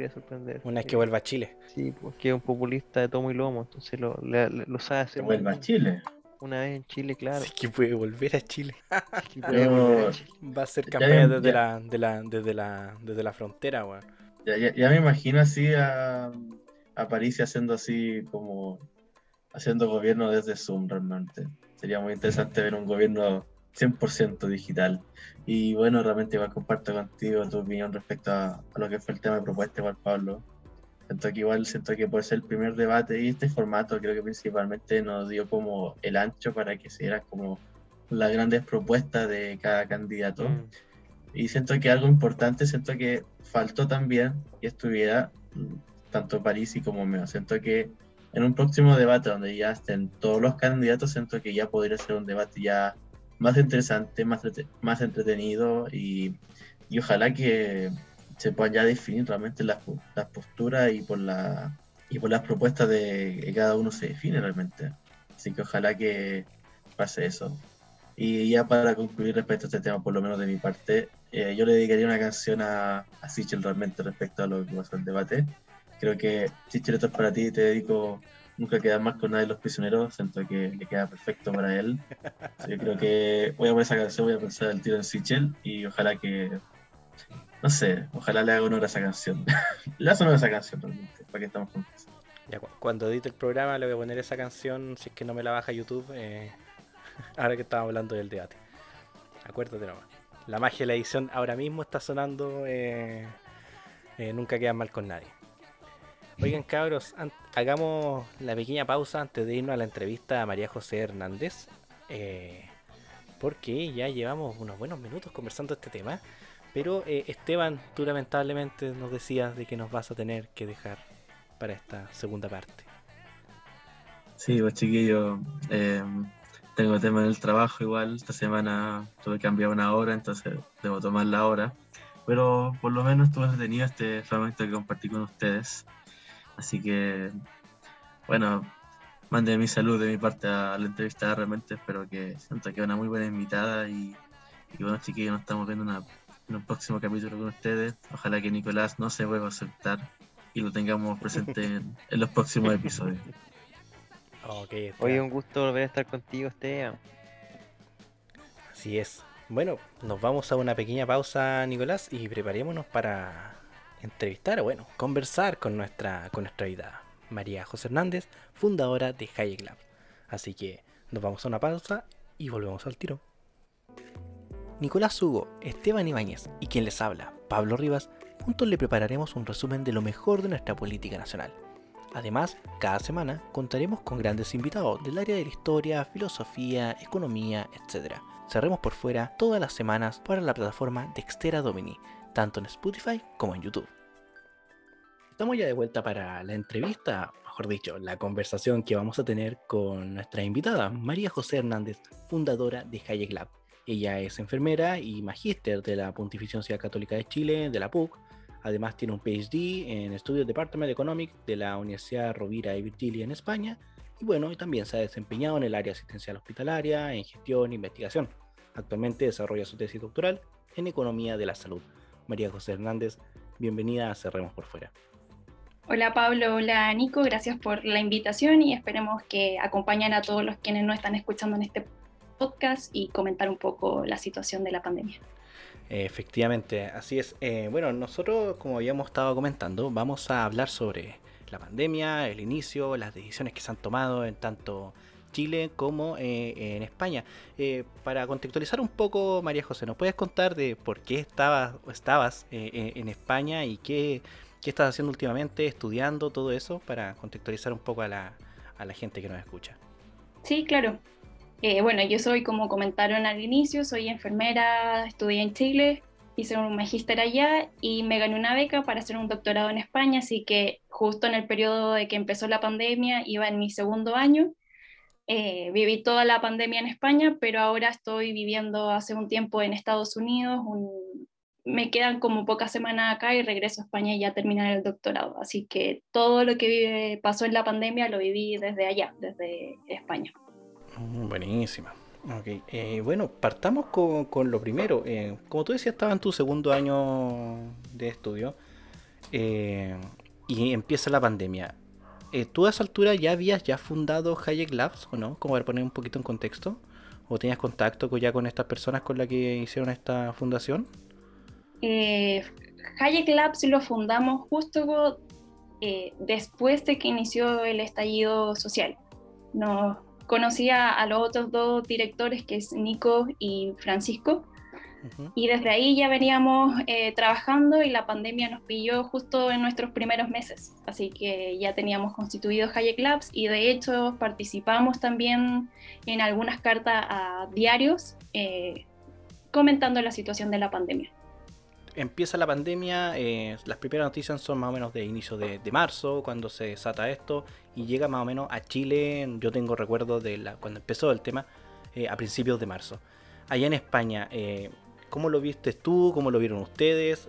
Una vez que vuelva a Chile. Sí, porque es un populista de tomo y lomo, entonces lo, lo sabe hacer. Que vuelva a Chile. Una vez en Chile, claro. Sí que puede volver a Chile. [LAUGHS] Va a ser campaña desde, la, de la, desde, la, desde la frontera, weón. Ya, ya, ya, me imagino así a, a París haciendo así como haciendo gobierno desde Zoom realmente. Sería muy interesante ver un gobierno 100% digital. Y bueno, realmente igual comparto contigo tu opinión respecto a, lo que fue el tema de propuesta igual Pablo. Siento que igual siento que puede ser el primer debate y este formato creo que principalmente nos dio como el ancho para que se dieran como las grandes propuestas de cada candidato. Mm. Y siento que algo importante, siento que faltó también que estuviera mm, tanto París y como Meo. Siento que en un próximo debate donde ya estén todos los candidatos, siento que ya podría ser un debate ya más interesante, más, más entretenido y, y, ojalá que se puedan ya definir realmente las, las posturas y por, la, y por las propuestas de que cada uno se define realmente. Así que ojalá que pase eso. Y ya para concluir respecto a este tema, por lo menos de mi parte, eh, yo le dedicaría una canción a, a Sichel realmente respecto a lo que pasó el debate. Creo que Sichel, esto es para ti, te dedico nunca queda más con nadie de los prisioneros, siento que le queda perfecto para él. yo creo que voy a poner esa canción, voy a pensar el tiro en Sichel y ojalá que, no sé, ojalá le haga honor a esa canción. [LAUGHS] le hace honor a esa canción realmente, para que estamos juntos. Ya, cuando edite el programa le voy a poner esa canción, si es que no me la baja YouTube, eh, [LAUGHS] ahora que estamos hablando del debate. Acuérdate nomás. La magia de la edición ahora mismo está sonando, eh, eh, nunca queda mal con nadie. Oigan cabros, hagamos la pequeña pausa antes de irnos a la entrevista a María José Hernández. porque ya llevamos unos buenos minutos conversando este tema. Pero Esteban, tú lamentablemente nos decías de que nos vas a tener que dejar para esta segunda parte. Sí, pues chiquillo, eh, tengo tema en el trabajo igual, esta semana tuve que cambiar una hora, entonces debo tomar la hora, pero por lo menos estuve entretenido este fragmento que compartí con ustedes, así que, bueno, mande mi salud de mi parte a la entrevista, realmente espero que sienta que una muy buena invitada y, bueno chiquillos, nos estamos viendo en un próximo capítulo con ustedes, ojalá que Nicolás no se vuelva a aceptar y lo tengamos presente en, los próximos episodios. [LAUGHS] Okay, Hoy un gusto volver a estar contigo, Esteban. Así es. Bueno, nos vamos a una pequeña pausa, Nicolás, y preparémonos para entrevistar, bueno, conversar con nuestra, con nuestra María José Hernández, fundadora de Hayek Lab. Así que nos vamos a una pausa y volvemos al tiro. Nicolás Hugo, Esteban Ibáñez y quien les habla, Pablo Rivas, juntos le prepararemos un resumen de lo mejor de nuestra política nacional. Además, cada semana contaremos con grandes invitados del área de la historia, filosofía, economía, etc. Cerremos por fuera todas las semanas para la plataforma Dextera Domini, tanto en Spotify como en YouTube. Estamos ya de vuelta para la entrevista, mejor dicho, la conversación que vamos a tener con nuestra invitada, María José Hernández, fundadora de Hayek Lab. Ella es enfermera y magíster de la Pontificia Universidad Católica de Chile, de la PUC. Además tiene un PhD en Estudios Department Economic de la Universidad Rovira y Virgilia en España. Y bueno, también se ha desempeñado en el área asistencial hospitalaria, en gestión e investigación. Actualmente desarrolla su tesis doctoral en Economía de la Salud. María José Hernández, bienvenida a Cerremos por Fuera. Hola Pablo, hola Nico, gracias por la invitación y esperemos que acompañen a todos los quienes no están escuchando en este podcast y comentar un poco la situación de la pandemia. Efectivamente, así es. Eh, bueno, nosotros, como habíamos estado comentando, vamos a hablar sobre la pandemia, el inicio, las decisiones que se han tomado en tanto Chile como eh, en España. Eh, para contextualizar un poco, María José, ¿nos puedes contar de por qué estabas, estabas en España y qué, qué, estás haciendo últimamente, estudiando, todo eso, para contextualizar un poco a la, a la gente que nos escucha? Sí, claro. Eh, bueno, yo soy, como comentaron al inicio, soy enfermera, estudié en Chile, hice un magíster allá y me gané una beca para hacer un doctorado en España, así que justo en el periodo de que empezó la pandemia, iba en mi segundo año. Eh, viví toda la pandemia en España, pero ahora estoy viviendo hace un tiempo en Estados Unidos. me quedan como pocas semanas acá y regreso a España y ya terminar el doctorado. Así que todo lo que pasó en la pandemia lo viví desde allá, desde España. Mm, buenísima. Okay. Eh, bueno, partamos con, lo primero. Eh, como tú decías, estaba en tu segundo año de estudio eh, y empieza la pandemia. ¿Tú a esa altura ya habías ya fundado Hayek Labs o no? Como para poner un poquito en contexto. ¿O tenías contacto ya con estas personas con las que hicieron esta fundación? Hayek Labs lo fundamos justo después de que inició el estallido social. Nos conocí a, los otros dos directores, que es Nico y Francisco, y desde ahí ya veníamos eh, trabajando y la pandemia nos pilló justo en nuestros primeros meses, así que ya teníamos constituido Hayek Labs y de hecho participamos también en algunas cartas a diarios eh, comentando la situación de la pandemia. Empieza la pandemia, eh, las primeras noticias son más o menos de inicio de, marzo, cuando se desata esto, y llega más o menos a Chile, yo tengo recuerdo de la, cuando empezó el tema, a principios de marzo. Allá en España, eh, ¿cómo lo viste tú? ¿Cómo lo vieron ustedes?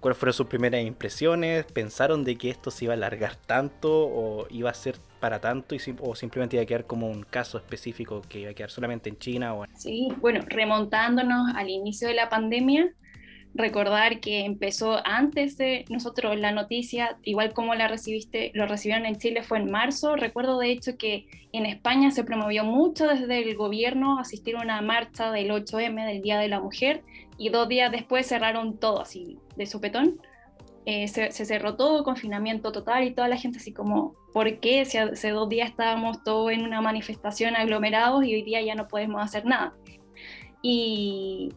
¿Cuáles fueron sus primeras impresiones? ¿Pensaron de que esto se iba a alargar tanto o iba a ser para tanto o simplemente iba a quedar como un caso específico que iba a quedar solamente en China? O... Sí, bueno, remontándonos al inicio de la pandemia, recordar que empezó antes de nosotros la noticia, igual como la recibiste, lo recibieron en Chile fue en marzo. Recuerdo de hecho que en España se promovió mucho desde el gobierno asistir a una marcha del 8M del Día de la Mujer y dos días después cerraron todo así de sopetón. Eh, se, cerró todo, confinamiento total y toda la gente así como, ¿por qué? Si hace dos días estábamos todos en una manifestación aglomerados y hoy día ya no podemos hacer nada. Y,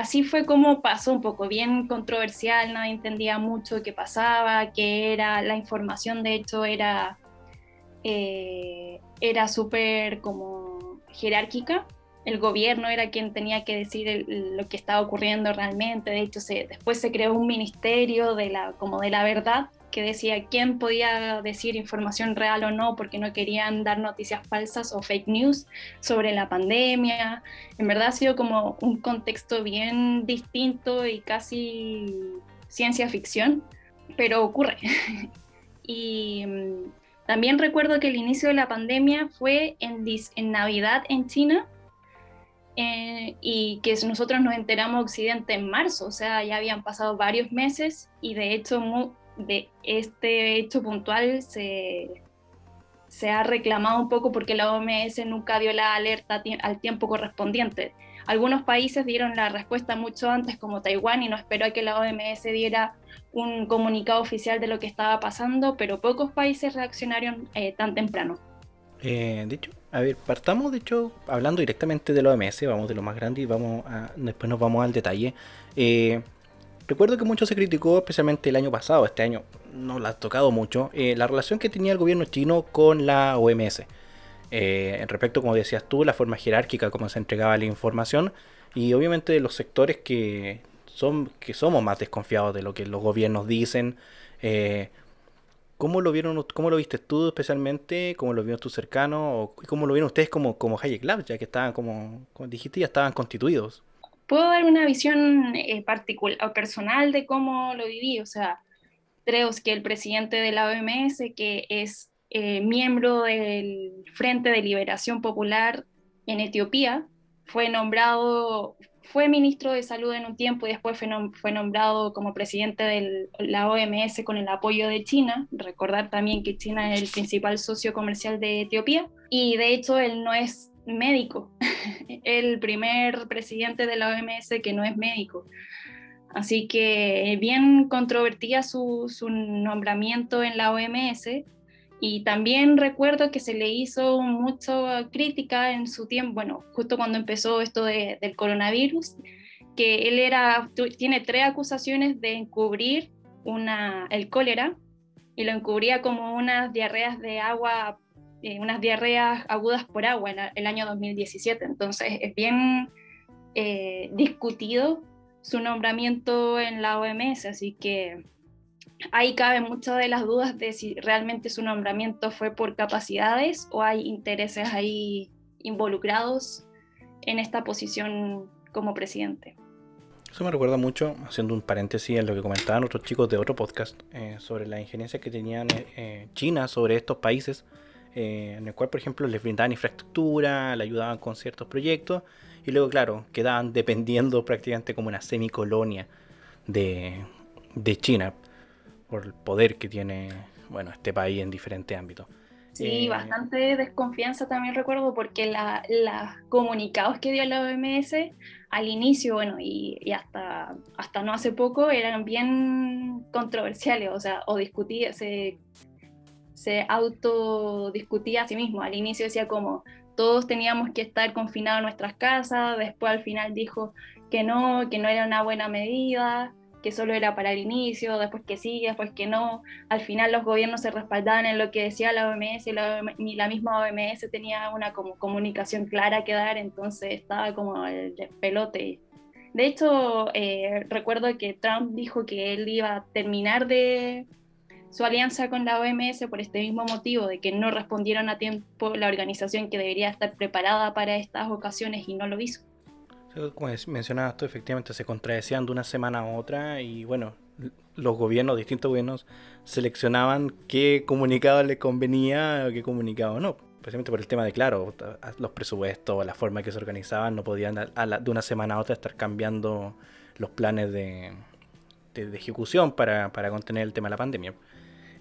así fue como pasó, un poco bien controversial, nadie entendía mucho qué pasaba, qué era, la información de hecho era, eh, era súper como jerárquica, el gobierno era quien tenía que decir lo que estaba ocurriendo realmente, de hecho se, después se creó un ministerio de la, como de la verdad que decía quién podía decir información real o no porque no querían dar noticias falsas o fake news sobre la pandemia. En verdad ha sido como un contexto bien distinto y casi ciencia ficción, pero ocurre. [LAUGHS] y mm, también recuerdo que el inicio de la pandemia fue en, en Navidad en China. Eh, y que nosotros nos enteramos Occidente en marzo, o sea, ya habían pasado varios meses y de hecho de este hecho puntual se, se ha reclamado un poco porque la OMS nunca dio la alerta al tiempo correspondiente. Algunos países dieron la respuesta mucho antes, como Taiwán, y no esperó a que la OMS diera un comunicado oficial de lo que estaba pasando, pero pocos países reaccionaron eh, tan temprano. Eh, de hecho, a ver, partamos de hecho hablando directamente de la OMS, vamos de lo más grande y vamos a, después nos vamos al detalle. Eh, Recuerdo que mucho se criticó, especialmente el año pasado, este año no la ha tocado mucho, eh, la relación que tenía el gobierno chino con la OMS. Eh, respecto, como decías tú, la forma jerárquica como se entregaba la información y obviamente los sectores que, son, que somos más desconfiados de lo que los gobiernos dicen. Eh, ¿Cómo lo vieron, cómo lo viste tú especialmente? ¿Cómo lo vieron tus cercanos? ¿Y cómo lo vieron ustedes como, como Hayek Labs, ya que estaban, como, como dijiste, ya estaban constituidos? Puedo dar una visión eh, particular o personal de cómo lo viví. O sea, creo que el presidente de la OMS, que es eh, miembro del Frente de Liberación Popular en Etiopía, fue nombrado, fue ministro de salud en un tiempo y después fue, fue nombrado como presidente de la OMS con el apoyo de China. Recordar también que China es el principal socio comercial de Etiopía y de hecho él no es médico, [LAUGHS] el primer presidente de la OMS que no es médico. Así que bien controvertía su, nombramiento en la OMS y también recuerdo que se le hizo mucha crítica en su tiempo, bueno, justo cuando empezó esto del coronavirus, que él era, tiene tres acusaciones de encubrir una, el cólera y lo encubría como unas diarreas de agua eh, unas diarreas agudas por agua en el año 2017. Entonces es bien eh, discutido su nombramiento en la OMS, así que ahí caben muchas de las dudas de si realmente su nombramiento fue por capacidades o hay intereses ahí involucrados en esta posición como presidente. Eso me recuerda mucho, haciendo un paréntesis en lo que comentaban otros chicos de otro podcast, eh, sobre la injerencia que tenían China sobre estos países eh, en el cual, por ejemplo, les brindaban infraestructura, le ayudaban con ciertos proyectos, y luego, claro, quedaban [LAUGHS] dependiendo prácticamente como una semicolonia de, de China por el poder que tiene bueno, este país en diferentes ámbitos. Sí, eh, bastante desconfianza también recuerdo porque los comunicados que dio la OMS al inicio, bueno, y, y, hasta, hasta no hace poco eran bien controversiales, o sea, o discutían, se se autodiscutía a sí mismo. Al inicio decía como todos teníamos que estar confinados en nuestras casas, después al final dijo que no, que no era una buena medida, que solo era para el inicio, después que sí, después que no. Al final los gobiernos se respaldaban en lo que decía la OMS la, la misma OMS tenía una comunicación clara que dar, entonces estaba como el pelote. De hecho, eh, recuerdo que Trump dijo que él iba a terminar de su alianza con la OMS por este mismo motivo, de que no respondieron a tiempo la organización que debería estar preparada para estas ocasiones y no lo hizo. Como mencionabas tú, efectivamente se contradecían de una semana a otra y bueno, los gobiernos, distintos gobiernos, seleccionaban qué comunicado les convenía o qué comunicado no. Precisamente por el tema de, claro, los presupuestos, la forma que se organizaban, no podían de una semana a otra estar cambiando los planes de, ejecución para, contener el tema de la pandemia.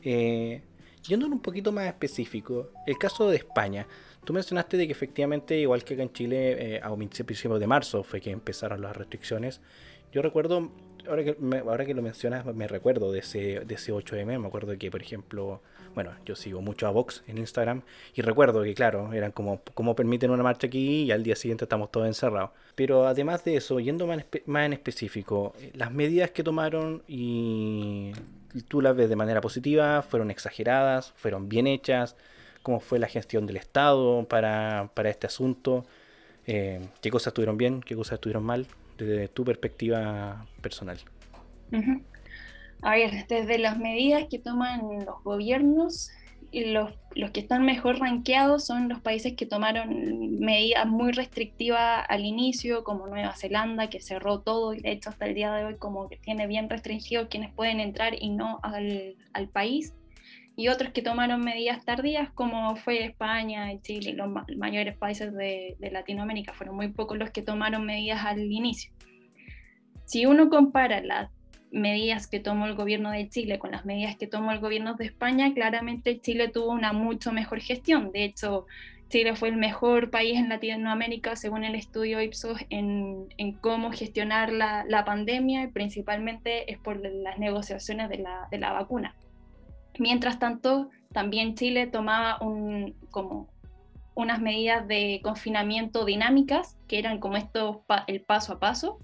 Eh, yendo un poquito más específico, el caso de España. Tú mencionaste de que efectivamente, igual que acá en Chile, eh, a principios de marzo fue que empezaron las restricciones. Yo recuerdo, ahora que, ahora que lo mencionas, me recuerdo de ese, de ese 8M. Me acuerdo que, por ejemplo, bueno, yo sigo mucho a Vox en Instagram y recuerdo que, claro, eran como, como permiten una marcha aquí y al día siguiente estamos todos encerrados. Pero además de eso, yendo más, más en específico, las medidas que tomaron y tú las ves de manera positiva, fueron exageradas, fueron bien hechas, cómo fue la gestión del Estado para, para este asunto, eh, qué cosas estuvieron bien, qué cosas estuvieron mal, desde tu perspectiva personal. A ver, desde las medidas que toman los gobiernos, los, que están mejor rankeados son los países que tomaron medidas muy restrictivas al inicio, como Nueva Zelanda, que cerró todo y de hecho hasta el día de hoy como que tiene bien restringido quienes pueden entrar y no al, al país. Y otros que tomaron medidas tardías, como fue España y Chile, los mayores países de, de Latinoamérica, fueron muy pocos los que tomaron medidas al inicio. Si uno compara las medidas que tomó el gobierno de Chile con las medidas que tomó el gobierno de España, claramente Chile tuvo una mucho mejor gestión. De hecho, Chile fue el mejor país en Latinoamérica, según el estudio Ipsos, en, cómo gestionar la, la, pandemia, y principalmente es por las negociaciones de la, de la, vacuna. Mientras tanto, también Chile tomaba un, como unas medidas de confinamiento dinámicas, que eran como esto, el paso a paso,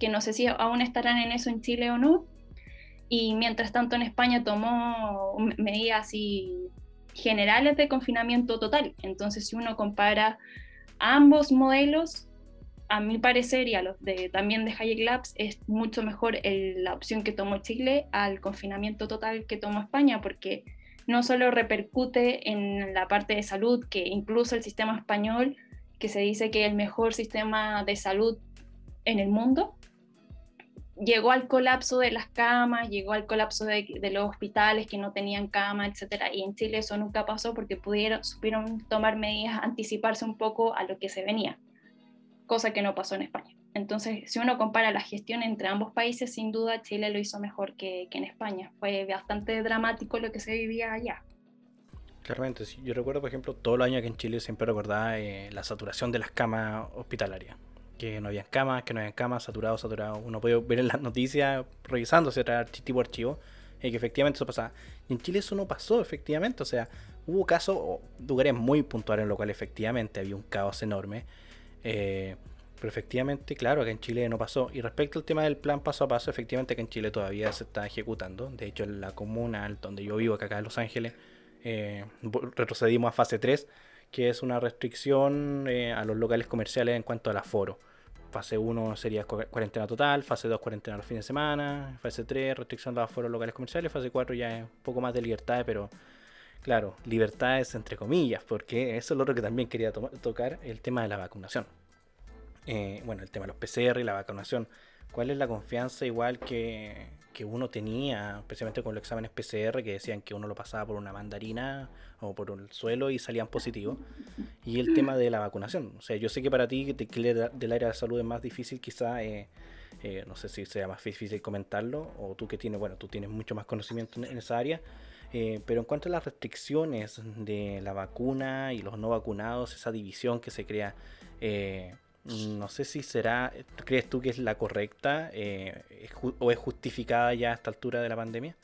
que no sé si aún estarán en eso en Chile o no. Y mientras tanto en España tomó medidas así generales de confinamiento total. Entonces si uno compara ambos modelos, a mi parecer y a los de, también de Hayek Labs, es mucho mejor la opción que tomó Chile al confinamiento total que tomó España, porque no solo repercute en la parte de salud, que incluso el sistema español, que se dice que es el mejor sistema de salud en el mundo, llegó al colapso de las camas, llegó al colapso de, los hospitales que no tenían cama, etcétera. Y en Chile eso nunca pasó porque pudieron, supieron tomar medidas, anticiparse un poco a lo que se venía, cosa que no pasó en España. Entonces, si uno compara la gestión entre ambos países, sin duda Chile lo hizo mejor que, en España. Fue bastante dramático lo que se vivía allá. Claramente, yo recuerdo, por ejemplo, todo el año que en Chile siempre recordaba eh, la saturación de las camas hospitalarias que no había camas, que no había camas, saturado, saturado. Uno puede ver en las noticias, revisándose archivo por archivo, eh, que efectivamente eso pasaba. Y en Chile eso no pasó, efectivamente. O sea, hubo casos, lugares muy puntuales en los cuales efectivamente había un caos enorme. Eh, pero efectivamente, claro, que en Chile no pasó. Y respecto al tema del plan paso a paso, efectivamente que en Chile todavía se está ejecutando. De hecho, en la comuna donde yo vivo, acá en Los Ángeles, eh, retrocedimos a fase 3, que es una restricción a los locales comerciales en cuanto al aforo. Fase 1 sería cuarentena total, fase 2 cuarentena los fines de semana, fase 3 restricción de los aforos locales comerciales, fase 4 ya es un poco más de libertad, pero claro, libertades entre comillas, porque eso es lo otro que también quería tocar, el tema de la vacunación. Eh, bueno, el tema de los PCR y la vacunación. ¿Cuál es la confianza igual que, que uno tenía, especialmente con los exámenes PCR, que decían que uno lo pasaba por una mandarina o por el suelo y salían positivos? Y el tema de la vacunación. O sea, yo sé que para ti, que del área de salud es más difícil, quizá, eh, eh, no sé si sea más difícil comentarlo, o tú que tienes, bueno, tú tienes mucho más conocimiento en, esa área. Eh, pero en cuanto a las restricciones de la vacuna y los no vacunados, esa división que se crea, no sé si será, ¿crees tú que es la correcta eh, o es justificada ya a esta altura de la pandemia?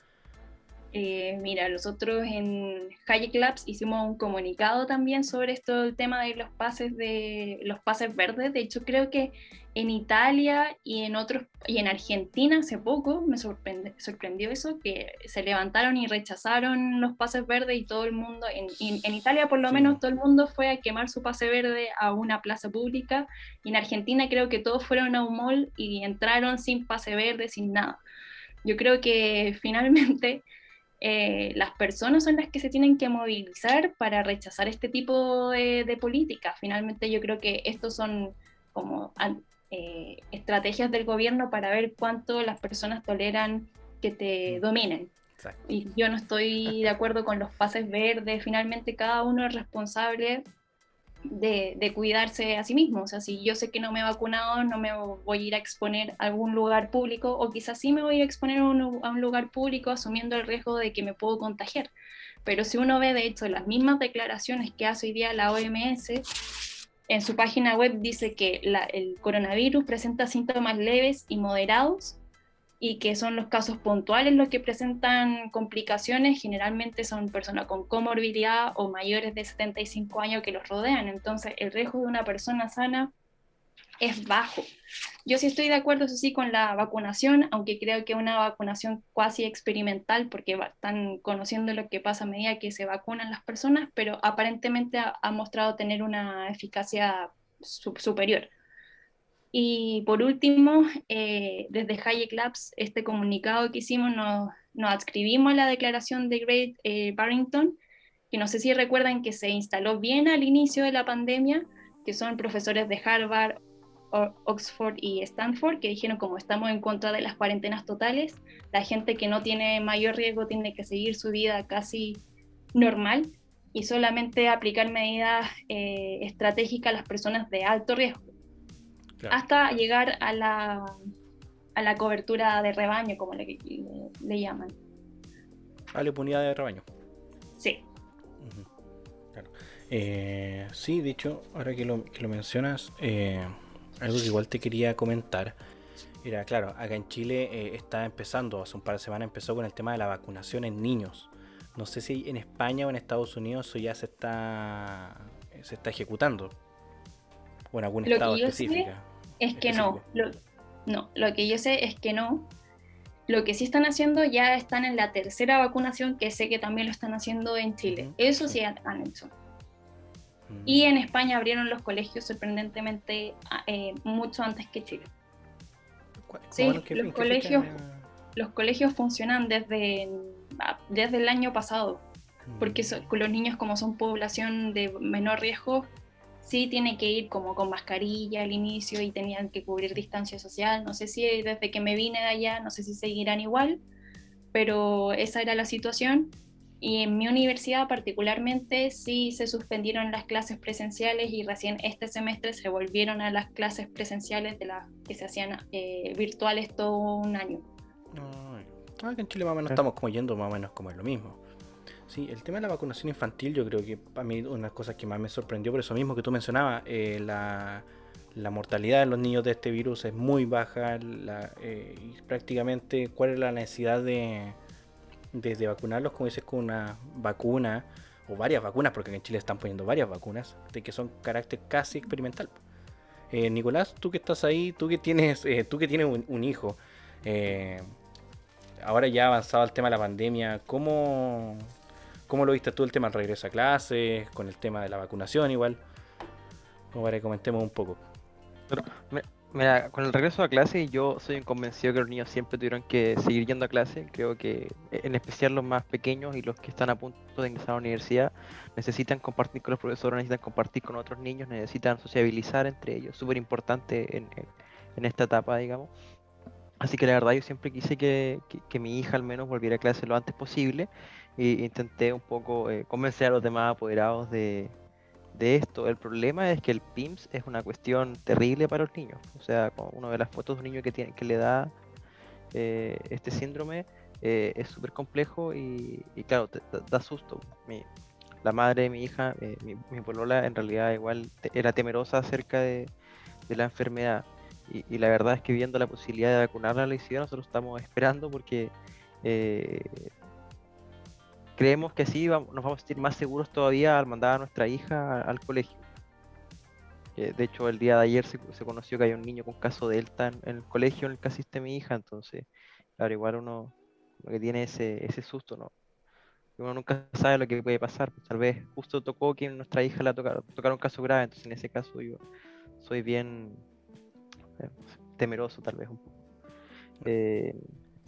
Eh, mira, nosotros en Hayek Labs hicimos un comunicado también sobre esto, el tema de los pases de los pases verdes. De hecho, creo que en Italia y en otros y en Argentina hace poco me sorprendió eso que se levantaron y rechazaron los pases verdes y todo el mundo en, en, Italia por lo menos todo el mundo fue a quemar su pase verde a una plaza pública y en Argentina creo que todos fueron a un mall y entraron sin pase verde sin nada. Yo creo que [LAUGHS] finalmente eh, las personas son las que se tienen que movilizar para rechazar este tipo de, de políticas. Finalmente yo creo que estos son como eh, estrategias del gobierno para ver cuánto las personas toleran que te mm. dominen. Y yo no estoy de acuerdo con los pases verdes, finalmente cada uno es responsable de, cuidarse a sí mismo. O sea, si yo sé que no me he vacunado, no me voy a ir a exponer a algún lugar público, o quizás sí me voy a exponer a un, lugar público asumiendo el riesgo de que me puedo contagiar. Pero si uno ve, de hecho, las mismas declaraciones que hace hoy día la OMS, en su página web dice que el coronavirus presenta síntomas leves y moderados y que son los casos puntuales los que presentan complicaciones, generalmente son personas con comorbilidad o mayores de 75 años que los rodean. Entonces, el riesgo de una persona sana es bajo. Yo sí estoy de acuerdo, eso sí, con la vacunación, aunque creo que una vacunación cuasi experimental, porque están conociendo lo que pasa a medida que se vacunan las personas, pero aparentemente ha, mostrado tener una eficacia superior. Y por último, eh, desde Hayek Labs, este comunicado que hicimos, nos, adscribimos a la declaración de Great eh, Barrington, que no sé si recuerdan que se instaló bien al inicio de la pandemia, que son profesores de Harvard, Oxford y Stanford, que dijeron como estamos en contra de las cuarentenas totales, la gente que no tiene mayor riesgo tiene que seguir su vida casi normal y solamente aplicar medidas eh, estratégicas a las personas de alto riesgo hasta llegar a la, a la cobertura de rebaño, como le, le, llaman. A la impunidad de rebaño. Sí. Eh, sí, dicho, ahora que lo, que lo mencionas, eh, algo que igual te quería comentar. Era, claro, acá en Chile eh, está empezando, hace un par de semanas empezó con el tema de la vacunación en niños. No sé si en España o en Estados Unidos eso ya se está, se está ejecutando o en algún estado específico. Es que no. Lo, no, lo que yo sé es que no. Lo que sí están haciendo ya están en la tercera vacunación, que sé que también lo están haciendo en Chile. Eso sí han hecho. Mm. Y en España abrieron los colegios sorprendentemente eh, mucho antes que Chile. Sí, los colegios, los colegios funcionan desde, ah, desde el año pasado, porque mm. los niños como son población de menor riesgo, sí tiene que ir como con mascarilla al inicio y tenían que cubrir distancia social. No sé si desde que me vine de allá, no sé si seguirán igual, pero esa era la situación. Y en mi universidad particularmente sí se suspendieron las clases presenciales y recién este semestre se volvieron a las clases presenciales de las que se hacían eh, virtuales todo un año. Ah, que en Chile más o menos estamos como yendo más o menos como es lo mismo. Sí, el tema de la vacunación infantil yo creo que para mí una de las cosas que más me sorprendió por eso mismo que tú mencionabas, eh, la, mortalidad de los niños de este virus es muy baja eh, prácticamente cuál es la necesidad de, de, vacunarlos, como dices, con una vacuna o varias vacunas, porque en Chile están poniendo varias vacunas, de que son carácter casi experimental. Eh, Nicolás, tú que estás ahí, tú que tienes, tú que tienes un, un hijo, ahora ya avanzado el tema de la pandemia, ¿cómo, ¿Cómo lo viste tú el tema del regreso a clases, con el tema de la vacunación igual? Como para que comentemos un poco. mira, con el regreso a clase yo soy convencido que los niños siempre tuvieron que seguir yendo a clase. Creo que en especial los más pequeños y los que están a punto de ingresar a la universidad necesitan compartir con los profesores, necesitan compartir con otros niños, necesitan sociabilizar entre ellos. Súper importante en, en, esta etapa, digamos. Así que la verdad yo siempre quise que, que, mi hija al menos volviera a clase lo antes posible e intenté un poco eh, convencer a los demás apoderados de, esto. El problema es que el PIMS es una cuestión terrible para los niños. O sea, uno de las fotos de un niño que, tiene, que le da eh, este síndrome eh, es súper complejo y, claro, da susto. la madre de mi hija, mi, mi, polola, en realidad igual era temerosa acerca de, la enfermedad y, la verdad es que viendo la posibilidad de vacunarla a la ciudad, nosotros estamos esperando porque creemos que así nos vamos a sentir más seguros todavía al mandar a nuestra hija al colegio. de hecho, el día de ayer se, conoció que hay un niño con caso Delta en, en, el colegio en el que asiste mi hija, entonces, claro, igual uno lo que tiene ese, ese susto, ¿no? Uno nunca sabe lo que puede pasar. Tal vez justo tocó que nuestra hija la tocara, tocar un caso grave, entonces en ese caso yo soy bien temeroso tal vez un poco. Eh,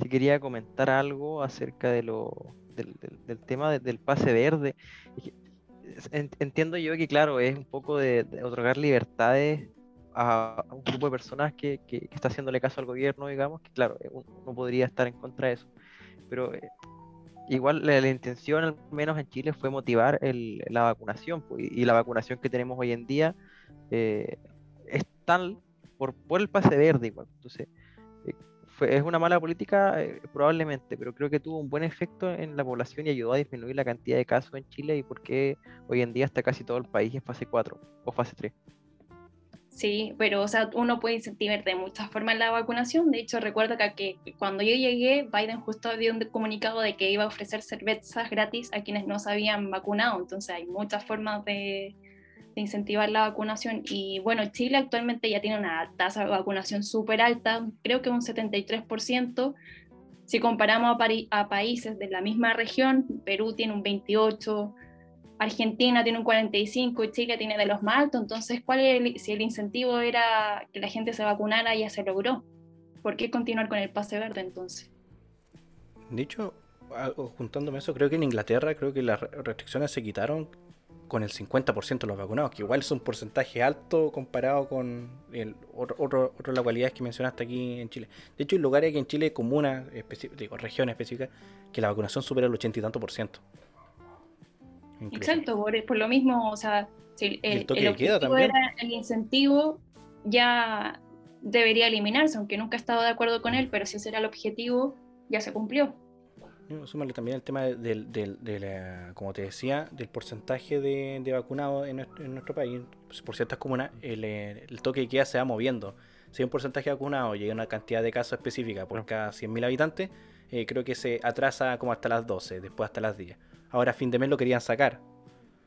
si quería comentar algo acerca de lo, del, tema del pase verde. Entiendo yo que, claro, es un poco de, otorgar libertades a, un grupo de personas que, que, está haciéndole caso al gobierno, digamos, que claro, uno podría estar en contra de eso. Pero eh, igual la, la intención, al menos en Chile, fue motivar la vacunación. pues, y, y la vacunación que tenemos hoy en día eh, es tal por, por el pase verde igual. Entonces, eh, fue, es una mala política eh, probablemente, pero creo que tuvo un buen efecto en la población y ayudó a disminuir la cantidad de casos en Chile y por qué hoy en día está casi todo el país en fase 4 o fase 3. Sí, pero o sea, uno puede incentivar de muchas formas la vacunación. De hecho, recuerdo que, que cuando yo llegué, Biden justo dio un comunicado de que iba a ofrecer cervezas gratis a quienes no se habían vacunado. Entonces hay muchas formas de, de incentivar la vacunación. Y bueno, Chile actualmente ya tiene una tasa de vacunación súper alta, creo que un 73%. Si comparamos a, países de la misma región, Perú tiene un 28%. Argentina tiene un 45 y Chile tiene de los más altos, entonces ¿cuál si el incentivo era que la gente se vacunara ya se logró? ¿Por qué continuar con el pase verde entonces? De hecho, a- o juntándome eso, creo que en Inglaterra creo que las re- restricciones se quitaron con el 50% de los vacunados, que igual es un porcentaje alto comparado con el otro, otro- otras localidades que mencionaste aquí en Chile. De hecho, hay lugares aquí en Chile, comunas, digo, regiones específicas, que la vacunación supera el ochenta y tanto por ciento. Incluso. Exacto, por, por lo mismo, o sea, si el, el toque el de queda objetivo también. era el incentivo, ya debería eliminarse, aunque nunca he estado de acuerdo con él, pero si ese era el objetivo, ya se cumplió. Súmale también el tema del, del, de la- como te decía, del porcentaje de, de vacunados en nuestro, en nuestro país. Pues, Por ciertas comunas, el, el toque de queda se va moviendo. Si hay un porcentaje de vacunados llega a una cantidad de casos específica por cada 100.000 habitantes, eh, creo que se atrasa como hasta las 12, después hasta las 10. Ahora a fin de mes lo querían sacar.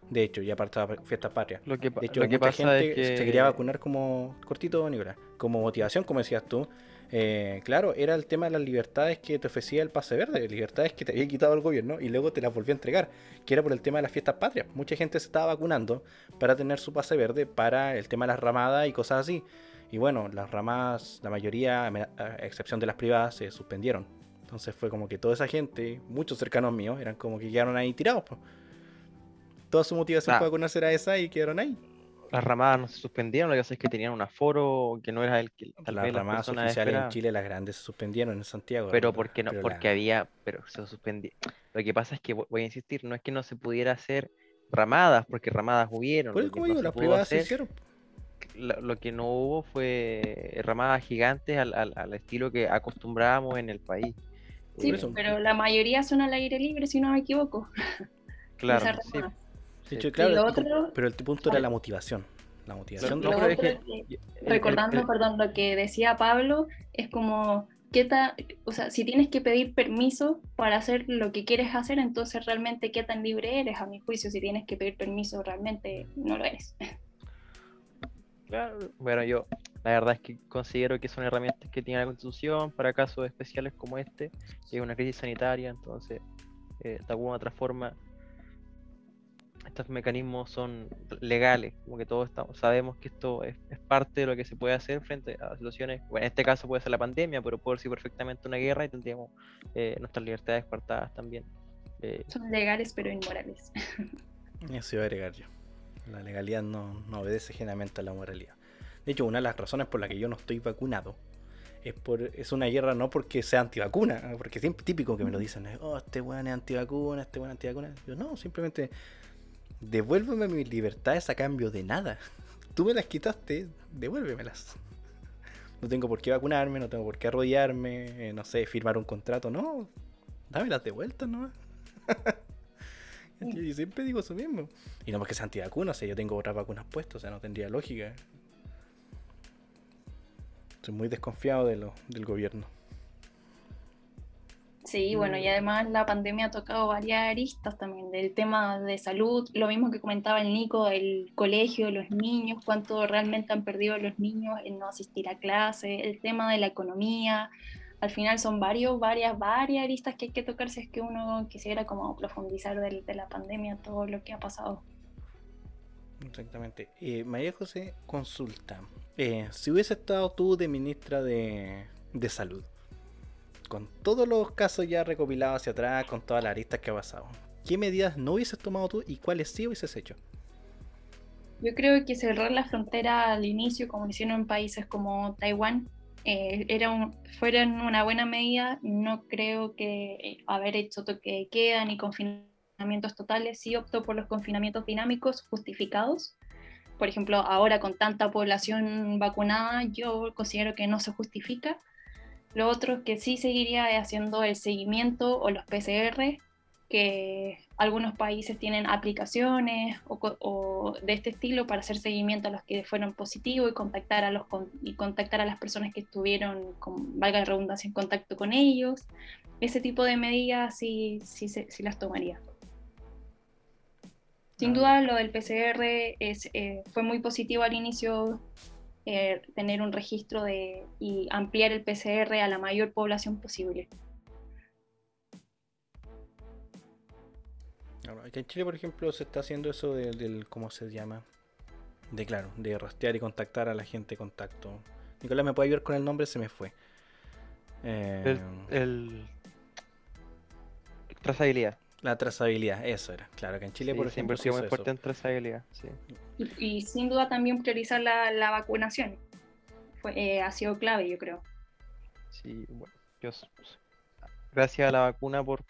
De hecho, ya para esta fiesta patria. Lo que, De hecho, lo que mucha pasa gente es que se quería vacunar como cortito, Nicolás, como motivación, como decías tú. Eh, claro, era el tema de las libertades que te ofrecía el pase verde, libertades que te había quitado el gobierno y luego te las volvió a entregar, que era por el tema de las fiestas patrias. Mucha gente se estaba vacunando para tener su pase verde para el tema de las ramadas y cosas así. Y bueno, las ramadas, la mayoría, a excepción de las privadas, se suspendieron. Entonces fue como que toda esa gente, muchos cercanos míos, eran como que quedaron ahí tirados. Toda su motivación Ah. para vacunarse era esa y quedaron ahí. Las ramadas no se suspendieron, lo que pasa es que tenían un aforo que no era el que tal las vez ramadas oficiales en. Chile, las grandes, se suspendieron en Santiago. Pero porque no, pero porque la- había, pero se suspendía. Lo que pasa es que vo- voy a insistir, no es que no se pudiera hacer ramadas, porque ramadas hubieron. Como no digo, las pudo privadas se hicieron. lo, lo que no hubo fue ramadas gigantes al, al- al estilo que acostumbrábamos en el país. Sí, pero la mayoría son al aire libre, si no me equivoco. [LAUGHS] Claro, Esa sí, sí. claro, otro- pero el punto era la motivación. La motivación No, de- pero Lo es otro que- es que- El- el- recordando, el- perdón, lo que decía Pablo, es como, ¿qué ta- o sea, si tienes que pedir permiso para hacer lo que quieres hacer, entonces realmente qué tan libre eres, a mi juicio, si tienes que pedir permiso, realmente no lo eres. Claro, bueno, yo la verdad es que considero que son herramientas que tiene la Constitución para casos especiales como este, que es una crisis sanitaria, entonces, eh, de alguna u otra forma, estos mecanismos son legales, como que todos estamos, sabemos que esto es, es parte de lo que se puede hacer frente a situaciones, bueno, en este caso puede ser la pandemia, pero puede ser perfectamente una guerra y tendríamos eh, nuestras libertades cortadas también. Eh, Son legales pero inmorales. [LAUGHS] Eso iba a agregar yo. La legalidad no, no obedece generalmente a la moralidad. De hecho, una de las razones por la que yo no estoy vacunado es por es una guerra no porque sea antivacuna, porque siempre típico que me lo dicen, oh, este weón es antivacuna, este weón es antivacuna. Yo no, simplemente devuélveme mis libertades a cambio de nada. [LAUGHS] Tú me las quitaste, devuélvemelas. No tengo por qué vacunarme, no tengo por qué arrodillarme, eh, no sé, firmar un contrato, no. Dámelas de vuelta, ¿no? [LAUGHS] Yo siempre digo eso mismo. Y no porque sea antivacuna, o sea, yo tengo otras vacunas puestas, o sea, no tendría lógica. Estoy muy desconfiado de lo, del gobierno. Sí, bueno, y además la pandemia ha tocado varias aristas también, del tema de salud, lo mismo que comentaba el Nico, el colegio, los niños, cuánto realmente han perdido los niños en no asistir a clase, el tema de la economía, al final son varios, varias, varias aristas que hay que tocar si es que uno quisiera como profundizar del- de la pandemia, todo lo que ha pasado. Exactamente. Eh, María José, consulta. Eh, si hubiese estado tú de ministra de, de salud, con todos los casos ya recopilados hacia atrás, con todas las aristas que ha pasado, ¿qué medidas no hubieses tomado tú y cuáles sí hubieses hecho? Yo creo que cerrar la frontera al inicio, como hicieron en países como Taiwán, eh, era un, fueron una buena medida. No creo que eh, haber hecho toque de queda ni confinamientos totales. Sí optó por los confinamientos dinámicos justificados. Por ejemplo, ahora con tanta población vacunada, yo considero que no se justifica. Lo otro que sí seguiría haciendo el seguimiento o los PCR, que algunos países tienen aplicaciones o, de este estilo para hacer seguimiento a los que fueron positivos y contactar a, los, y contactar a las personas que estuvieron, con, valga la redundancia, en contacto con ellos. Ese tipo de medidas sí, sí, sí las tomaría. Sin duda lo del PCR es, eh, fue muy positivo al inicio eh, tener un registro de, y ampliar el PCR a la mayor población posible. Aquí en Chile, por ejemplo, se está haciendo eso del, ¿cómo se llama? De claro, de rastrear y contactar a la gente contacto. Nicolás, ¿me puede ayudar con el nombre? Se me fue. el, el... Trazabilidad. La trazabilidad, eso era. Claro que en Chile, por ejemplo, siempre muy fuerte en trazabilidad. Sí. Y, sin duda también priorizar la, la vacunación. Fue, eh, ha sido clave, yo creo. Sí, bueno, gracias a la vacuna por,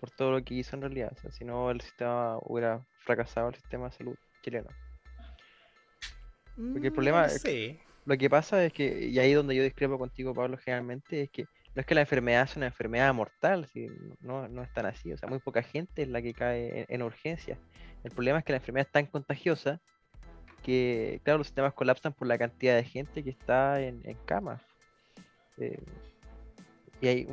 por todo lo que hizo en realidad. O sea, si no, el sistema hubiera fracasado, el sistema de salud chileno. Porque el problema, mm, sí. lo que pasa es que, y ahí donde yo discrepo contigo, Pablo, generalmente, es que no es que la enfermedad sea una enfermedad mortal, no, no es tan así, o sea, muy poca gente es la que cae en, urgencia. El problema es que la enfermedad es tan contagiosa que, claro, los sistemas colapsan por la cantidad de gente que está en, en cama. Eh, y hay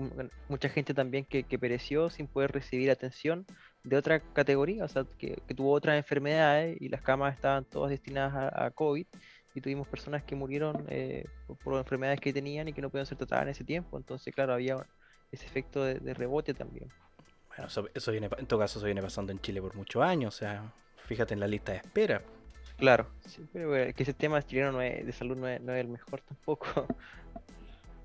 mucha gente también que, pereció sin poder recibir atención de otra categoría, o sea, que, tuvo otras enfermedades y las camas estaban todas destinadas a COVID y tuvimos personas que murieron eh, por, enfermedades que tenían y que no pudieron ser tratadas en ese tiempo. Entonces, claro, había ese efecto de, rebote también. Bueno, eso, viene, en todo caso, eso viene pasando en Chile por muchos años. O sea, fíjate en la lista de espera. Claro, pero que ese sistema chileno de salud no es, no es el mejor tampoco. [LAUGHS]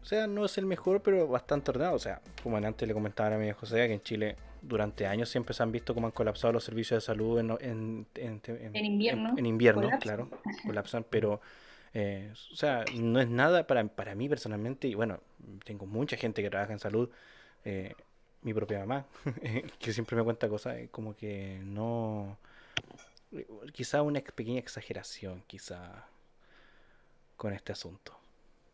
O sea, no es el mejor, pero bastante ordenado. O sea, como antes le comentaba a mi José, que en Chile durante años siempre se han visto como han colapsado los servicios de salud en, en, en, invierno. En, invierno, claro, [LAUGHS] colapsan, pero, eh, o sea, no es nada para, para mí personalmente, y bueno, tengo mucha gente que trabaja en salud, eh, mi propia mamá, [LAUGHS] que siempre me cuenta cosas, eh, como que no, quizá una pequeña exageración, quizá, con este asunto.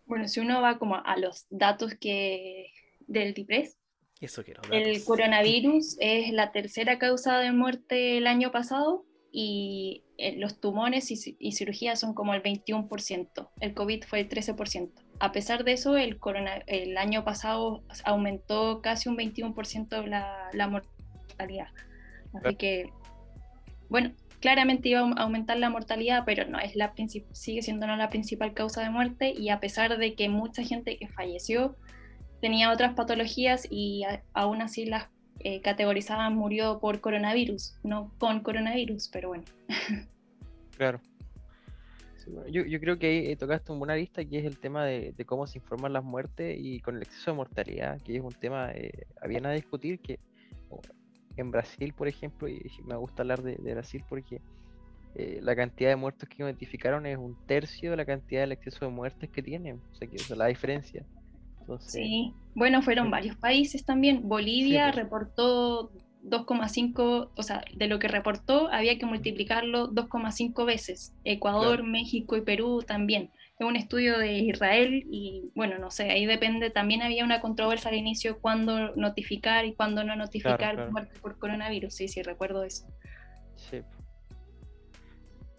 Bueno, si uno va como a los datos que del DIPRES, eso quiero. El coronavirus es la tercera causa de muerte el año pasado y eh, los tumores y, cirugías son como el 21%. El COVID fue el 13%. A pesar de eso, el, corona, el año pasado aumentó casi un 21% la, la mortalidad. Así que, bueno, claramente iba a aumentar la mortalidad, pero no es la sigue siendo no la principal causa de muerte y a pesar de que mucha gente que falleció tenía otras patologías y aún así las eh, categorizaban murió por coronavirus, no con coronavirus, pero bueno. Claro. yo, creo que ahí tocaste una buena lista que es el tema de, cómo se informan las muertes y con el exceso de mortalidad, que es un tema eh, había a discutir que en Brasil, por ejemplo, y me gusta hablar de, Brasil porque eh, la cantidad de muertos que identificaron es un tercio de la cantidad del exceso de muertes que tienen, o sea que esa es la diferencia sí, bueno, fueron varios países también. Bolivia pues. reportó 2,5, o sea, de lo que reportó había que multiplicarlo 2,5 veces. Ecuador, México y Perú también. Es un estudio de Israel y bueno, no sé, ahí depende. También había una controversia al inicio cuándo notificar y cuándo no notificar muerte por coronavirus. Sí, sí, recuerdo eso. Sí.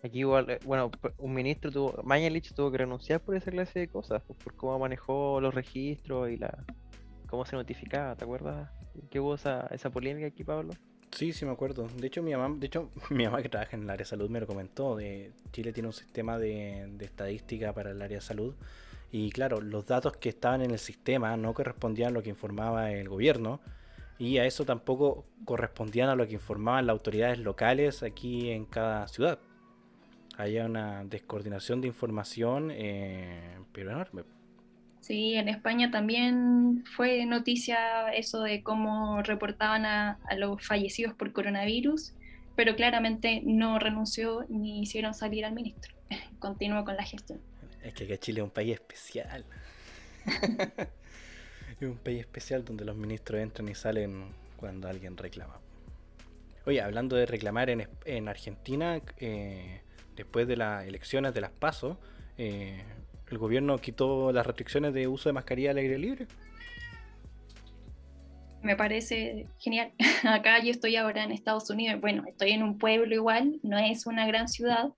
Aquí igual, eh, bueno, un ministro tuvo, Mañalich tuvo que renunciar por esa clase de cosas, pues, por cómo manejó los registros y la cómo se notificaba, ¿te acuerdas? ¿Qué hubo esa, esa polémica aquí, Pablo? Sí, sí me acuerdo. De hecho, mi mamá, de hecho, [LAUGHS] mi mamá que trabaja en el área de salud me lo comentó. De Chile tiene un sistema de, de estadística para el área de salud. Y claro, los datos que estaban en el sistema no correspondían a lo que informaba el gobierno. Y a eso tampoco correspondían a lo que informaban las autoridades locales aquí en cada ciudad haya una descoordinación de información, eh, pero enorme. Sí, en España también fue noticia eso de cómo reportaban a, los fallecidos por coronavirus, pero claramente no renunció ni hicieron salir al ministro. [LAUGHS] Continuó con la gestión. Es que Chile es un país especial. [LAUGHS] es un país especial donde los ministros entran y salen cuando alguien reclama. Oye, hablando de reclamar en, en Argentina, eh, después de las elecciones de las PASO, eh, el gobierno quitó las restricciones de uso de mascarilla al aire libre. Me parece genial. [LAUGHS] Acá yo estoy ahora en Estados Unidos. Bueno, estoy en un pueblo igual, no es una gran ciudad,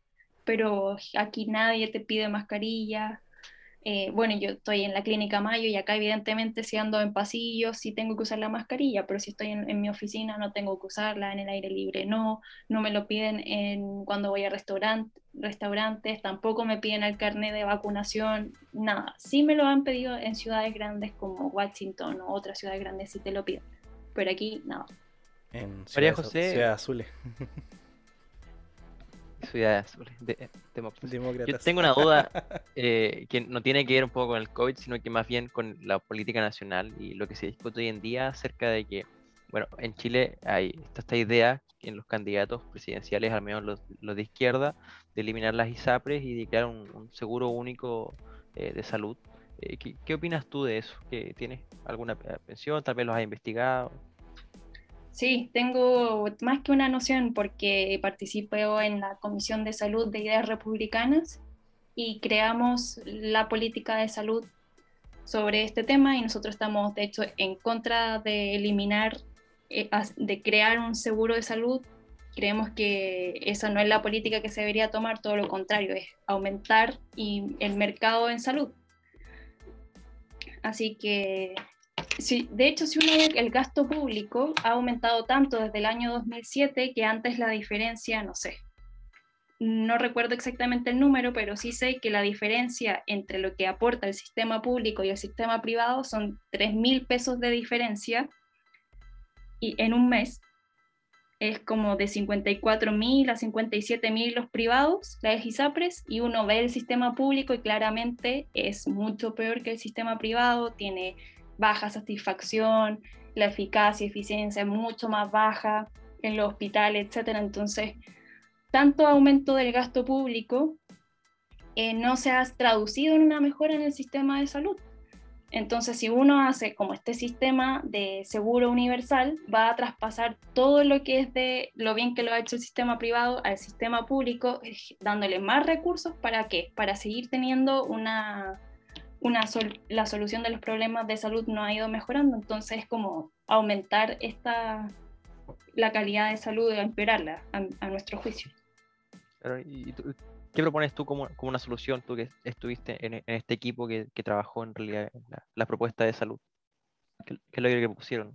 pero aquí nadie te pide mascarilla. Eh, bueno, yo estoy en la clínica Mayo y acá evidentemente si ando en pasillos sí tengo que usar la mascarilla, pero si estoy en, mi oficina no tengo que usarla, en el aire libre no, no me lo piden en, cuando voy a restaurant, restaurantes, tampoco me piden el carnet de vacunación, nada. Sí me lo han pedido en ciudades grandes como Washington o otras ciudades grandes si te lo piden, pero aquí nada. En María José. Ciudad [LAUGHS] Azules. [LAUGHS] Yo tengo una duda eh, que no tiene que ver un poco con el COVID, sino que más bien con la política nacional y lo que se discute hoy en día acerca de que, bueno, en Chile hay esta idea en los candidatos presidenciales, al menos los, de izquierda, de eliminar las ISAPRES y de crear un, seguro único eh, de salud. Eh, ¿qué, ¿qué, opinas tú de eso? ¿Que ¿Tienes alguna pensión? ¿Tal vez los has investigado? Sí, tengo más que una noción porque participo en la Comisión de Salud de Ideas Republicanas y creamos la política de salud sobre este tema y nosotros estamos de hecho en contra de eliminar, eh, de crear un seguro de salud. Creemos que esa no es la política que se debería tomar, todo lo contrario, es aumentar el mercado en salud. Así que Sí, de hecho, si uno ve el gasto público ha aumentado tanto desde el año 2007 que antes la diferencia, no sé, no recuerdo exactamente el número, pero sí sé que la diferencia entre lo que aporta el sistema público y el sistema privado son 3 mil pesos de diferencia y en un mes es como de 54 mil a 57 mil los privados, las ISAPRES, y uno ve el sistema público y claramente es mucho peor que el sistema privado, tiene baja satisfacción, la eficacia y eficiencia es mucho más baja en los hospitales, etc. Entonces, tanto aumento del gasto público eh, no se ha traducido en una mejora en el sistema de salud. Entonces, si uno hace como este sistema de seguro universal, va a traspasar todo lo que es de lo bien que lo ha hecho el sistema privado al sistema público, eh, dándole más recursos. ¿Para qué? Para seguir teniendo una, una la solución de los problemas de salud no ha ido mejorando, entonces es como aumentar esta, la calidad de salud y empeorarla a, nuestro juicio. ¿Y ¿Qué propones tú como, como, una solución, tú que estuviste en, este equipo que, que, trabajó en realidad en la, propuesta de salud? ¿Qué, es lo que pusieron?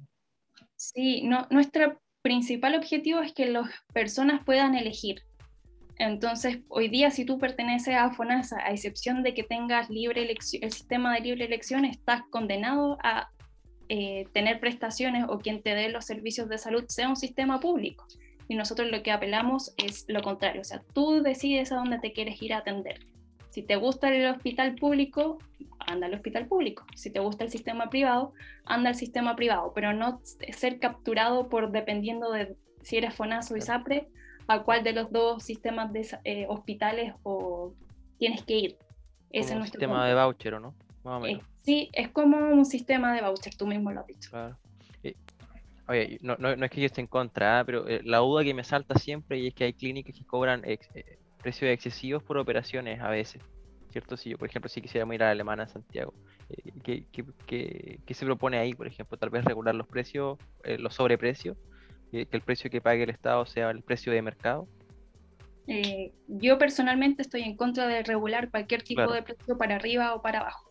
Sí, no, nuestro principal objetivo es que las personas puedan elegir entonces, hoy día, si tú perteneces a FONASA, a excepción de que tengas libre elección, el sistema de libre elección, estás condenado a eh, tener prestaciones o quien te dé los servicios de salud sea un sistema público. Y nosotros lo que apelamos es lo contrario, o sea, tú decides a dónde te quieres ir a atender. Si te gusta el hospital público, anda al hospital público. Si te gusta el sistema privado, anda al sistema privado, pero no ser capturado por dependiendo de si eres FONASA o ISAPRE a cuál de los dos sistemas de eh, hospitales o tienes que ir. es un sistema de voucher, ¿o no? Eh, sí, es como un sistema de voucher, tú mismo lo has dicho. oye, no, no, es que yo esté en contra, ¿ah? pero eh, la duda que me salta siempre y es que hay clínicas que cobran precios excesivos por operaciones a veces. ¿Cierto? Si yo, por ejemplo, si quisiera ir a la alemana en Santiago, ¿qué, qué, se propone ahí, por ejemplo? Tal vez regular los precios, los sobreprecios, que, el precio que pague el Estado sea el precio de mercado? Eh, yo personalmente estoy en contra de regular cualquier tipo de precio para arriba o para abajo.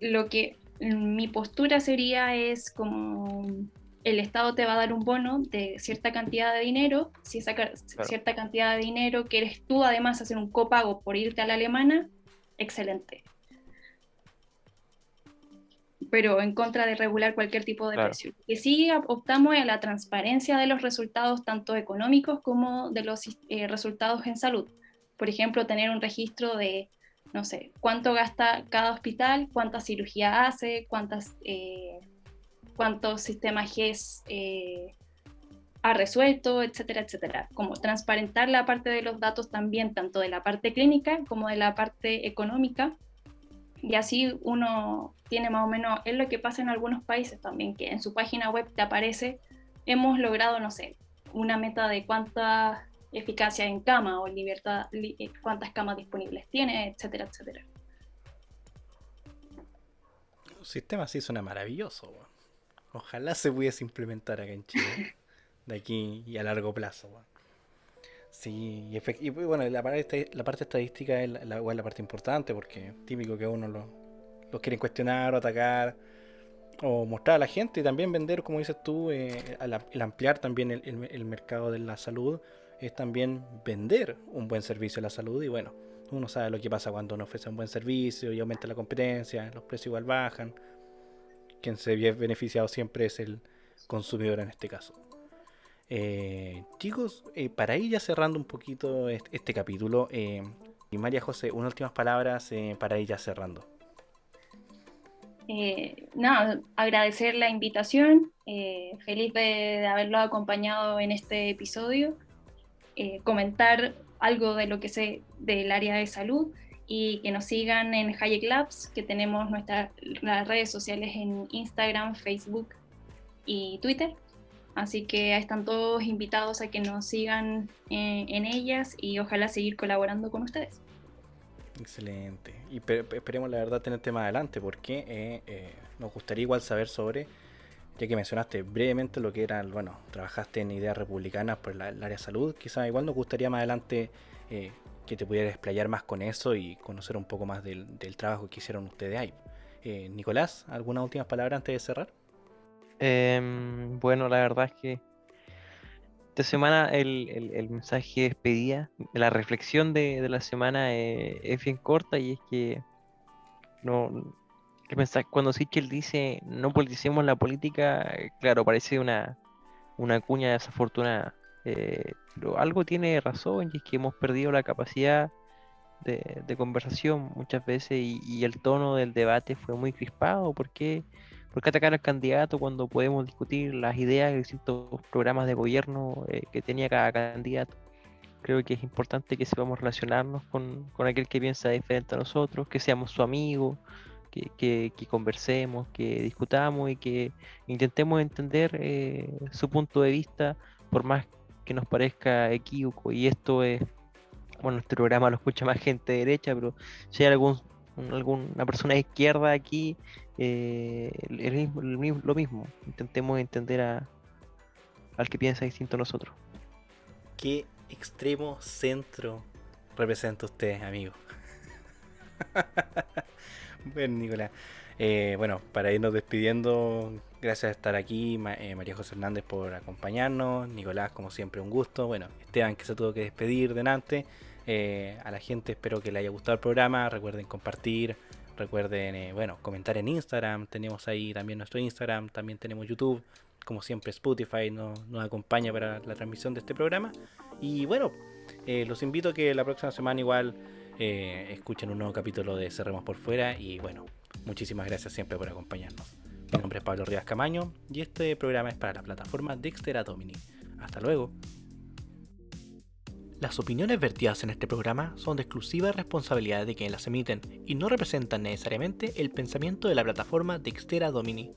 Lo que mi postura sería es como el Estado te va a dar un bono de cierta cantidad de dinero, si esa cierta cantidad de dinero quieres tú además hacer un copago por irte a la alemana, excelente pero en contra de regular cualquier tipo de precio. Que sí optamos a la transparencia de los resultados, tanto económicos como de los eh, resultados en salud. Por ejemplo, tener un registro de, no sé, cuánto gasta cada hospital, cuánta cirugía hace, cuántas, eh, cuántos sistemas GES eh, ha resuelto, etcétera, etcétera. Como transparentar la parte de los datos también, tanto de la parte clínica como de la parte económica y así uno tiene más o menos, es lo que pasa en algunos países también, que en su página web te aparece, hemos logrado, no sé, una meta de cuánta eficacia en cama o libertad, eh, cuántas camas disponibles tiene, etcétera, etcétera. Un sistema así suena maravilloso. Ojalá se pudiese implementar acá en Chile, de aquí y a largo plazo. Sí, y, bueno, la parte, la parte estadística es la, la, parte importante porque típico que uno lo, lo quieren cuestionar o atacar o mostrar a la gente y también vender, como dices tú, eh, el ampliar también el, el, mercado de la salud es también vender un buen servicio a la salud y bueno, uno sabe lo que pasa cuando uno ofrece un buen servicio y aumenta la competencia, los precios igual bajan, quien se ve beneficiado siempre es el consumidor en este caso. Eh, chicos, eh, para ir ya cerrando un poquito este, capítulo, eh, y María José, unas últimas palabras para ir ya cerrando. nada, agradecer la invitación, feliz de, haberlo acompañado en este episodio, comentar algo de lo que sé del área de salud y que nos sigan en Hayek Labs, que tenemos nuestras redes sociales en Instagram, Facebook y Twitter. Así que están todos invitados a que nos sigan eh, en, ellas y ojalá seguir colaborando con ustedes. Excelente. Y esperemos la verdad tenerte más adelante porque eh, eh, nos gustaría igual saber sobre, ya que mencionaste brevemente lo que era, bueno, trabajaste en ideas republicanas por el área de salud, quizás igual nos gustaría más adelante que te pudieras explayar más con eso y conocer un poco más del, del trabajo que hicieron ustedes ahí. Nicolás, ¿algunas últimas palabras antes de cerrar? Em, bueno, la verdad es que esta semana el, mensaje de despedida, la reflexión de, la semana eh, es bien corta y es que no el cuando Sichel dice no politicemos la política, eh, claro, parece una, una cuña desafortunada. Eh, pero algo tiene razón y es que hemos perdido la capacidad de, conversación muchas veces y, y, el tono del debate fue muy crispado porque ¿Por qué atacar al candidato cuando podemos discutir las ideas de distintos programas de gobierno eh, que tenía cada candidato? Creo que es importante que sepamos relacionarnos con, aquel que piensa diferente a nosotros, que seamos su amigo, que, conversemos, que discutamos y que intentemos entender eh, su punto de vista, por más que nos parezca equívoco. Y esto es, bueno, este programa lo escucha más gente de derecha, pero si hay algún, alguna persona de izquierda aquí, eh, lo mismo. Intentemos entender a, al que piensa distinto a nosotros. ¿Qué extremo centro representa usted, amigo? [LAUGHS] bueno, Nicolás. Eh, bueno, para irnos despidiendo, gracias por estar aquí, eh, María José Hernández por acompañarnos, Nicolás, como siempre, un gusto. Bueno, Esteban, que se tuvo que despedir delante. Eh, a la gente espero que le haya gustado el programa. Recuerden compartir, Recuerden, eh, bueno, comentar en Instagram. Tenemos ahí también nuestro Instagram. También tenemos YouTube. Como siempre, Spotify nos, acompaña para la transmisión de este programa. Y bueno, eh, los invito a que la próxima semana igual eh, escuchen un nuevo capítulo de Cerremos por Fuera. Y bueno, muchísimas gracias siempre por acompañarnos. Mi nombre es Pablo Rivas Camaño y este programa es para la plataforma Dexter Domini. Hasta luego. Las opiniones vertidas en este programa son de exclusiva responsabilidad de quienes las emiten y no representan necesariamente el pensamiento de la plataforma Dextera Domini.